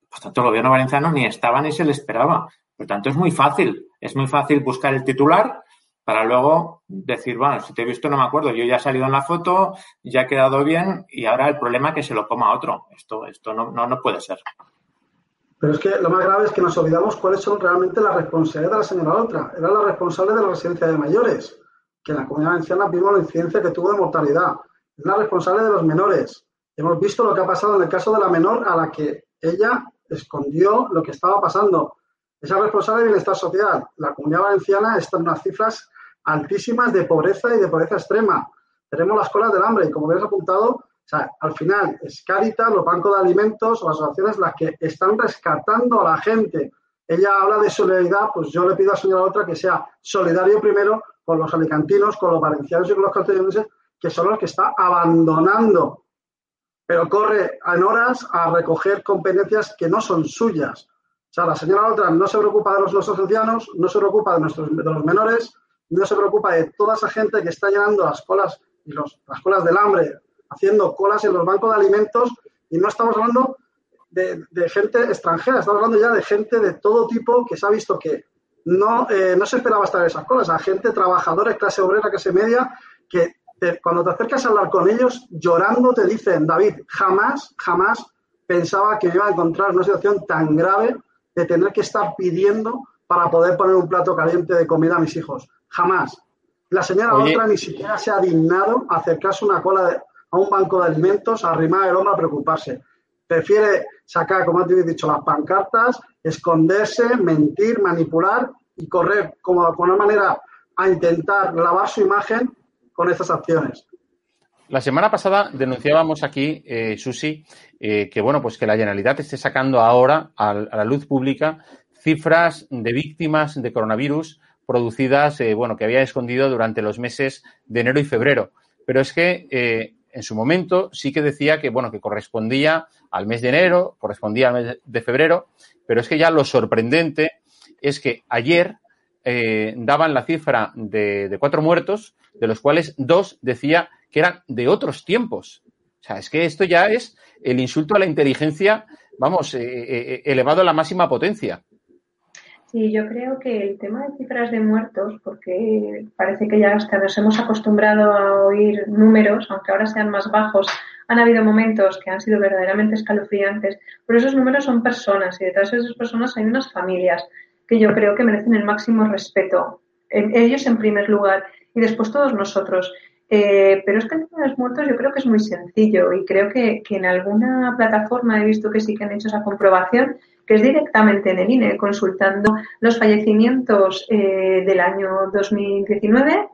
Por tanto, el gobierno valenciano ni estaba ni se le esperaba. Por tanto, es muy fácil. Es muy fácil buscar el titular para luego decir, bueno, si te he visto no me acuerdo, yo ya he salido en la foto, ya he quedado bien y ahora el problema es que se lo coma otro. Esto, esto no, no, no puede ser. Pero es que lo más grave es que nos olvidamos cuáles son realmente las responsabilidades de la señora Oltra. Era la responsable de la residencia de mayores, que en la comunidad valenciana vimos la incidencia que tuvo de mortalidad. Es la responsable de los menores. Hemos visto lo que ha pasado en el caso de la menor a la que ella escondió lo que estaba pasando. Esa responsable de bienestar social. La comunidad valenciana está en unas cifras altísimas de pobreza y de pobreza extrema. Tenemos las colas del hambre y como habéis apuntado, o sea, al final es Caritas, los bancos de alimentos o las asociaciones las que están rescatando a la gente. Ella habla de solidaridad, pues yo le pido a señora otra que sea solidario primero con los alicantinos, con los valencianos y con los castellanos, que son los que está abandonando, pero corre en horas a recoger competencias que no son suyas. O sea, la señora otra no se preocupa de los nuestros ancianos, no se preocupa de, nuestros, de los menores, no se preocupa de toda esa gente que está llenando las colas y los, las colas del hambre, haciendo colas en los bancos de alimentos y no estamos hablando de, gente extranjera, estamos hablando ya de gente de todo tipo que se ha visto que no, eh, no se esperaba estar en esas colas, a gente, trabajadores, clase obrera, clase media, que te, cuando te acercas a hablar con ellos, llorando te dicen, David, jamás, jamás pensaba que me iba a encontrar en una situación tan grave de tener que estar pidiendo para poder poner un plato caliente de comida a mis hijos. Jamás. La señora Oye. otra ni siquiera se ha dignado a acercarse una cola de, a un banco de alimentos, a arrimar el hombro a preocuparse. Prefiere sacar, como antes he dicho, las pancartas, esconderse, mentir, manipular y correr como con una manera a intentar lavar su imagen con estas acciones. La semana pasada denunciábamos aquí, eh, Susi, eh, que bueno, pues que la Generalitat esté sacando ahora a, a, la luz pública cifras de víctimas de coronavirus producidas, eh, bueno, que había escondido durante los meses de enero y febrero. Pero es que en su momento sí que decía que, bueno, que correspondía al mes de enero, correspondía al mes de febrero, pero es que ya lo sorprendente es que ayer eh, daban la cifra de, cuatro muertos, de los cuales dos decía que eran de otros tiempos. O sea, es que esto ya es el insulto a la inteligencia, vamos, eh, eh, elevado a la máxima potencia. Sí, yo creo que el tema de cifras de muertos, porque parece que ya hasta nos hemos acostumbrado a oír números, aunque ahora sean más bajos, han habido momentos que han sido verdaderamente escalofriantes, pero esos números son personas y detrás de esas personas hay unas familias que yo creo que merecen el máximo respeto. Ellos en primer lugar y después todos nosotros. Eh, pero es que el tema de los muertos yo creo que es muy sencillo y creo que, que en alguna plataforma he visto que sí que han hecho esa comprobación que es directamente en el INE, consultando los fallecimientos eh, del año 2019.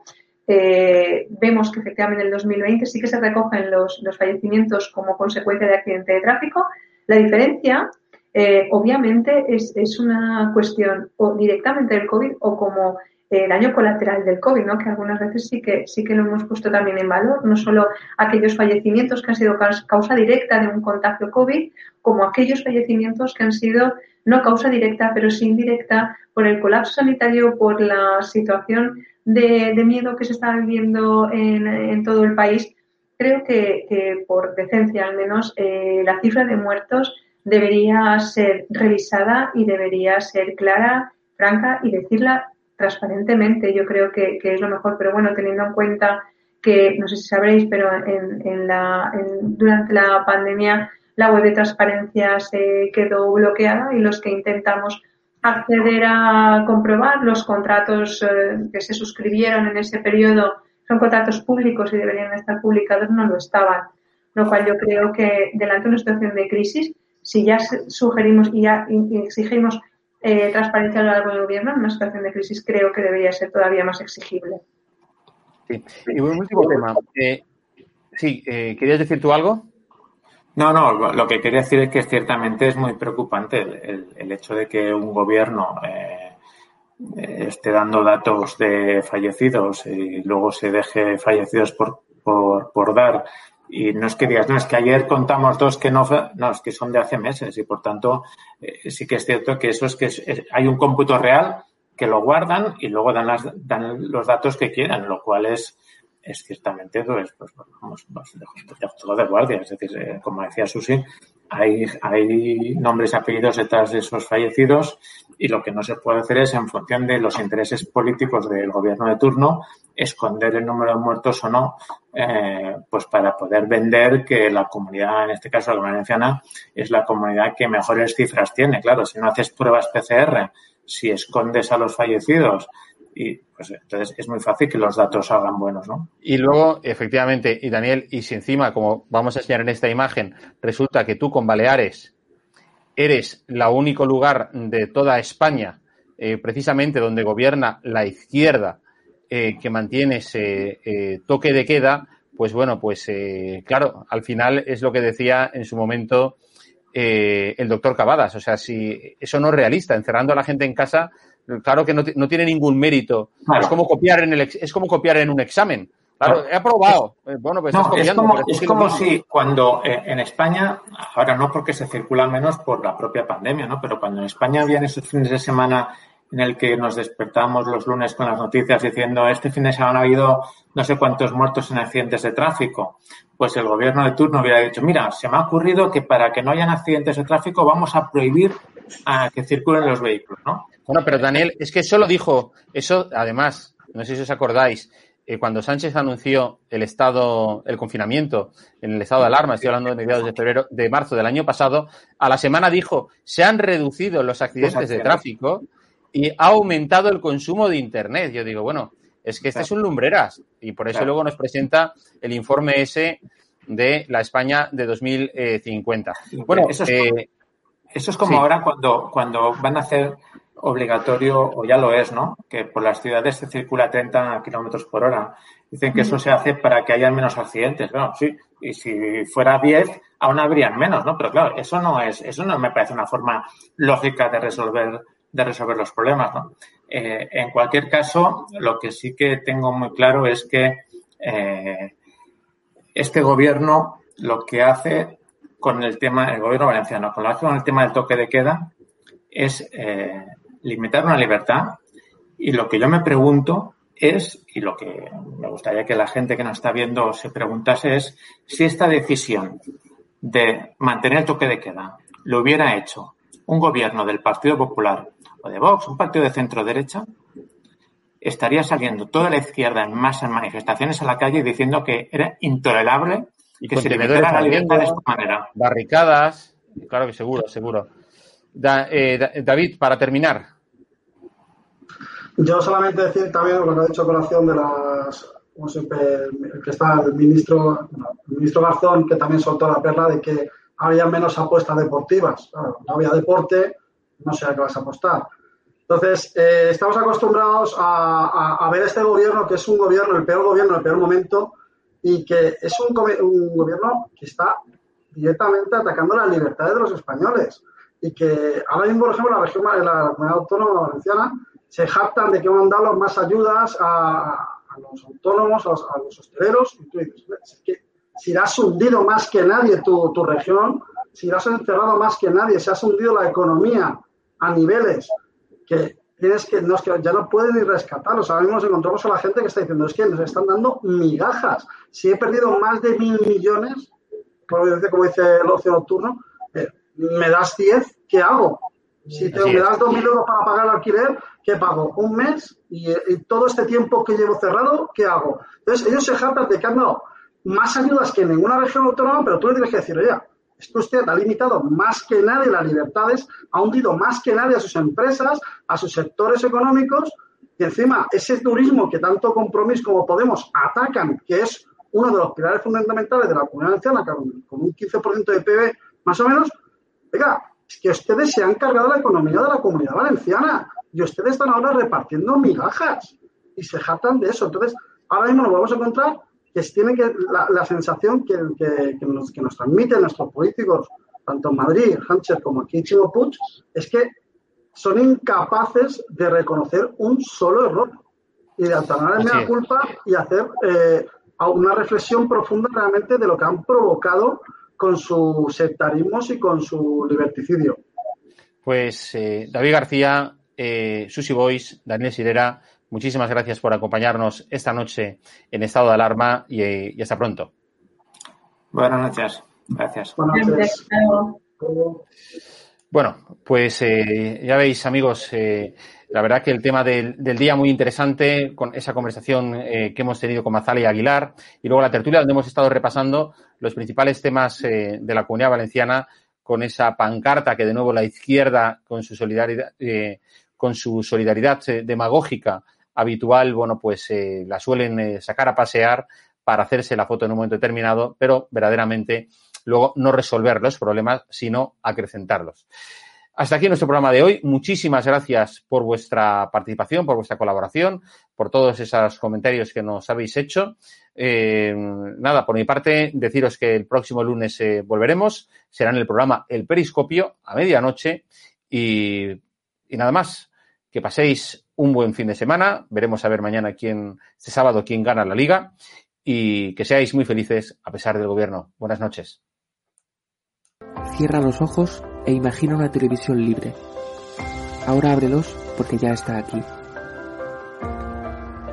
Eh, vemos que efectivamente en el 2020 sí que se recogen los, los fallecimientos como consecuencia de accidente de tráfico. La diferencia, eh, obviamente, es, es, una cuestión o directamente del COVID o como eh, daño colateral del COVID, ¿no? que algunas veces sí que, sí que lo hemos puesto también en valor, no solo aquellos fallecimientos que han sido causa directa de un contagio COVID, como aquellos fallecimientos que han sido no causa directa, pero sí indirecta por el colapso sanitario, por la situación de, miedo que se está viviendo en, todo el país. Creo que, por decencia al menos eh, la cifra de muertos debería ser revisada y debería ser clara, franca y decirla transparentemente. Yo creo que, es lo mejor, pero bueno, teniendo en cuenta que, no sé si sabréis, pero en, la, durante la pandemia la web de transparencia se quedó bloqueada y los que intentamos acceder a comprobar los contratos eh, que se suscribieron en ese periodo son contratos públicos y deberían estar publicados, no lo estaban. Lo cual yo creo que delante de una situación de crisis, si ya sugerimos y ya exigimos eh, transparencia a lo largo del gobierno, en una situación de crisis creo que debería ser todavía más exigible. Sí. Y un último tema. Eh, sí, eh, ¿querías decir tú algo? No, no, lo que quería decir es que ciertamente es muy preocupante el, hecho de que un gobierno eh, esté dando datos de fallecidos y luego se deje fallecidos por, por, por dar y no es que digas, no, es que ayer contamos dos que no, no, es que son de hace meses y por tanto eh, sí que es cierto que eso es que hay un cómputo real que lo guardan y luego dan, las, dan los datos que quieran, lo cual es, es ciertamente pues, pues, vamos, de, de guardia. Es decir, eh, como decía Susi, hay, hay nombres y apellidos detrás de esos fallecidos y lo que no se puede hacer es, en función de los intereses políticos del gobierno de turno, esconder el número de muertos o no, eh, pues para poder vender que la comunidad, en este caso la valenciana, es la comunidad que mejores cifras tiene. Claro, si no haces pruebas PCR, si escondes a los fallecidos, y pues entonces es muy fácil que los datos salgan buenos, ¿no? Y luego, efectivamente, y Daniel, y si encima, como vamos a enseñar en esta imagen, resulta que tú con Baleares eres el único lugar de toda España, eh, precisamente donde gobierna la izquierda, eh, que mantiene ese eh, toque de queda, pues bueno, pues claro, al final es lo que decía en su momento el doctor Cavadas. O sea, si eso no es realista, encerrando a la gente en casa, claro que no, no tiene ningún mérito. Es como copiar en el es como copiar en un examen. Claro, he aprobado. Eh, bueno, pues no, es como, es como si cuando eh, en España, ahora no porque se circula menos por la propia pandemia, ¿no? Pero cuando en España habían esos fines de semana en el que nos despertamos los lunes con las noticias diciendo este fin de semana ha habido no sé cuántos muertos en accidentes de tráfico, pues el gobierno de turno hubiera dicho, mira, se me ha ocurrido que para que no hayan accidentes de tráfico vamos a prohibir a que circulen los vehículos, ¿no? Bueno, pero Daniel, es que eso lo dijo, eso además, no sé si os acordáis, eh, cuando Sánchez anunció el estado, el confinamiento en el estado de alarma, estoy hablando de mediados de febrero, de marzo del año pasado, a la semana dijo, se han reducido los accidentes de tráfico y ha aumentado el consumo de Internet. Yo digo, bueno, es que este es un lumbreras y por eso luego nos presenta el informe ese de la España de 2050. Bueno, eso es, eh, eso es como ahora cuando, cuando van a hacer obligatorio, o ya lo es, ¿no? Que por las ciudades se circula a 30 kilómetros por hora. Dicen que eso se hace para que haya menos accidentes. Bueno, sí, y si fuera 10, aún habrían menos, ¿no? Pero claro, eso no es, eso no me parece una forma lógica de resolver, de resolver los problemas, ¿no? Eh, en cualquier caso, lo que sí que tengo muy claro es que eh, este gobierno lo que hace con el tema, el gobierno valenciano, con lo hace con el tema del toque de queda, es eh, limitar una libertad. Y lo que yo me pregunto es, y lo que me gustaría que la gente que nos está viendo se preguntase es, si esta decisión de mantener el toque de queda lo hubiera hecho un gobierno del Partido Popular o de Vox, un partido de centro derecha, estaría saliendo toda la izquierda en masa en manifestaciones a la calle diciendo que era intolerable y que se limitara la libertad de esta manera. Barricadas, claro que seguro, seguro. Eh, David, para terminar. Yo solamente decir también lo que ha dicho colación de las, como siempre, el que está el ministro, el ministro Garzón, que también soltó la perla de que había menos apuestas deportivas. no había deporte, no sé a qué vas a apostar. Entonces, eh, estamos acostumbrados a, ver este gobierno, que es un gobierno, el peor gobierno, el peor momento, y que es un, un gobierno que está directamente atacando las libertades de los españoles y que ahora mismo, por ejemplo, la región, la comunidad autónoma valenciana se jactan de que van a dar más ayudas a, los autónomos, a los, hosteleros, y tú dices, es que si has hundido más que nadie tu, tu región, si has encerrado más que nadie, si has hundido la economía a niveles que tienes que, no, es que ya no pueden ni rescatarlos. Ahora mismo nos encontramos con la gente que está diciendo, es que nos están dando migajas. Si he perdido más de mil millones, como dice el ocio nocturno, eh, me das 10, ¿qué hago? Si te, me das 2.000 euros para pagar el alquiler, ¿qué pago? ¿Un mes? Y, todo este tiempo que llevo cerrado, ¿qué hago? Entonces, ellos se jactan de que han dado más ayudas que en ninguna región autónoma, pero tú le tienes que decir, oye, esto usted ha limitado más que nadie las libertades, ha hundido más que nadie a sus empresas, a sus sectores económicos, y encima ese turismo que tanto Compromiso como Podemos atacan, que es uno de los pilares fundamentales de la comunidad anciana, con un 15% de PIB más o menos, oiga, es que ustedes se han cargado la economía de la comunidad valenciana y ustedes están ahora repartiendo migajas y se jactan de eso. Entonces, ahora mismo nos vamos a encontrar que tiene que la, sensación que, que, nos, que nos transmiten nuestros políticos, tanto en Madrid, Sánchez como aquí Chimo Puig, es que son incapaces de reconocer un solo error y de alternar la culpa y hacer eh, una reflexión profunda realmente de lo que han provocado con sus sectarismos y con su liberticidio. Pues eh, David García, eh, Susi Boys, Daniel Sirera, muchísimas gracias por acompañarnos esta noche en estado de alarma y, hasta pronto. Buenas noches. Gracias. Buenas noches. Bueno, pues eh, ya veis, amigos, eh, la verdad que el tema del, día muy interesante, con esa conversación eh, que hemos tenido con Mazala y Aguilar, y luego la tertulia donde hemos estado repasando los principales temas de la comunidad valenciana, con esa pancarta que de nuevo la izquierda, con su solidaridad, con su solidaridad demagógica habitual, bueno, pues la suelen sacar a pasear para hacerse la foto en un momento determinado, pero verdaderamente luego no resolver los problemas, sino acrecentarlos. Hasta aquí nuestro programa de hoy. Muchísimas gracias por vuestra participación, por vuestra colaboración, por todos esos comentarios que nos habéis hecho. Eh, nada, por mi parte, deciros que el próximo lunes eh, volveremos. Será en el programa El Periscopio a medianoche. Y, nada más. Que paséis un buen fin de semana. Veremos a ver mañana quién, este sábado, quién gana la liga. Y que seáis muy felices a pesar del gobierno. Buenas noches. Cierra los ojos e imagina una televisión libre. Ahora ábrelos porque ya está aquí.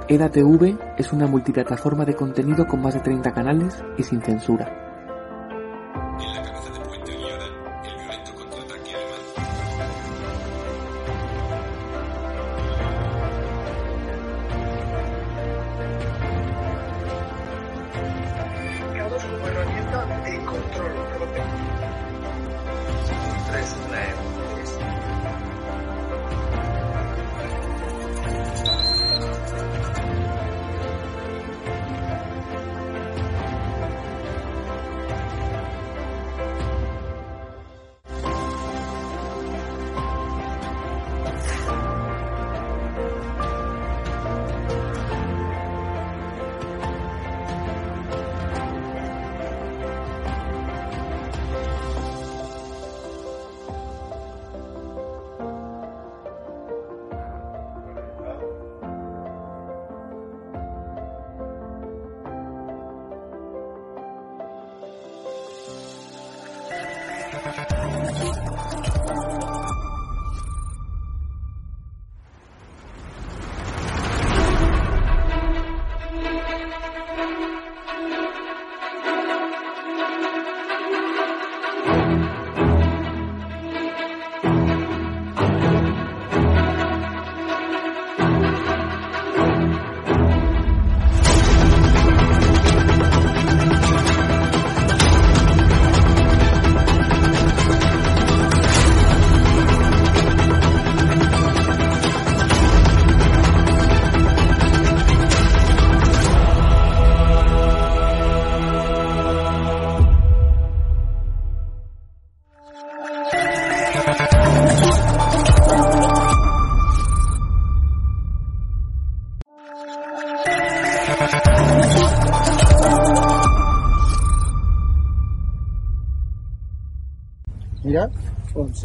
EDATV es una multiplataforma de contenido con más de 30 canales y sin censura como herramienta de control, no lo tengo.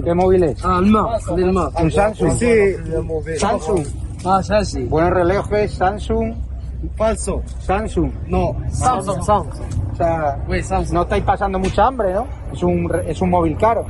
¿Qué móvil es? Alma, Alma. ¿Un Samsung? Sí. Samsung. Ah, sí. Buen reloj Samsung. Falso. Samsung. No. Samsung, Samsung. O sea, no estáis pasando mucha hambre, ¿no? Es un, es un móvil caro.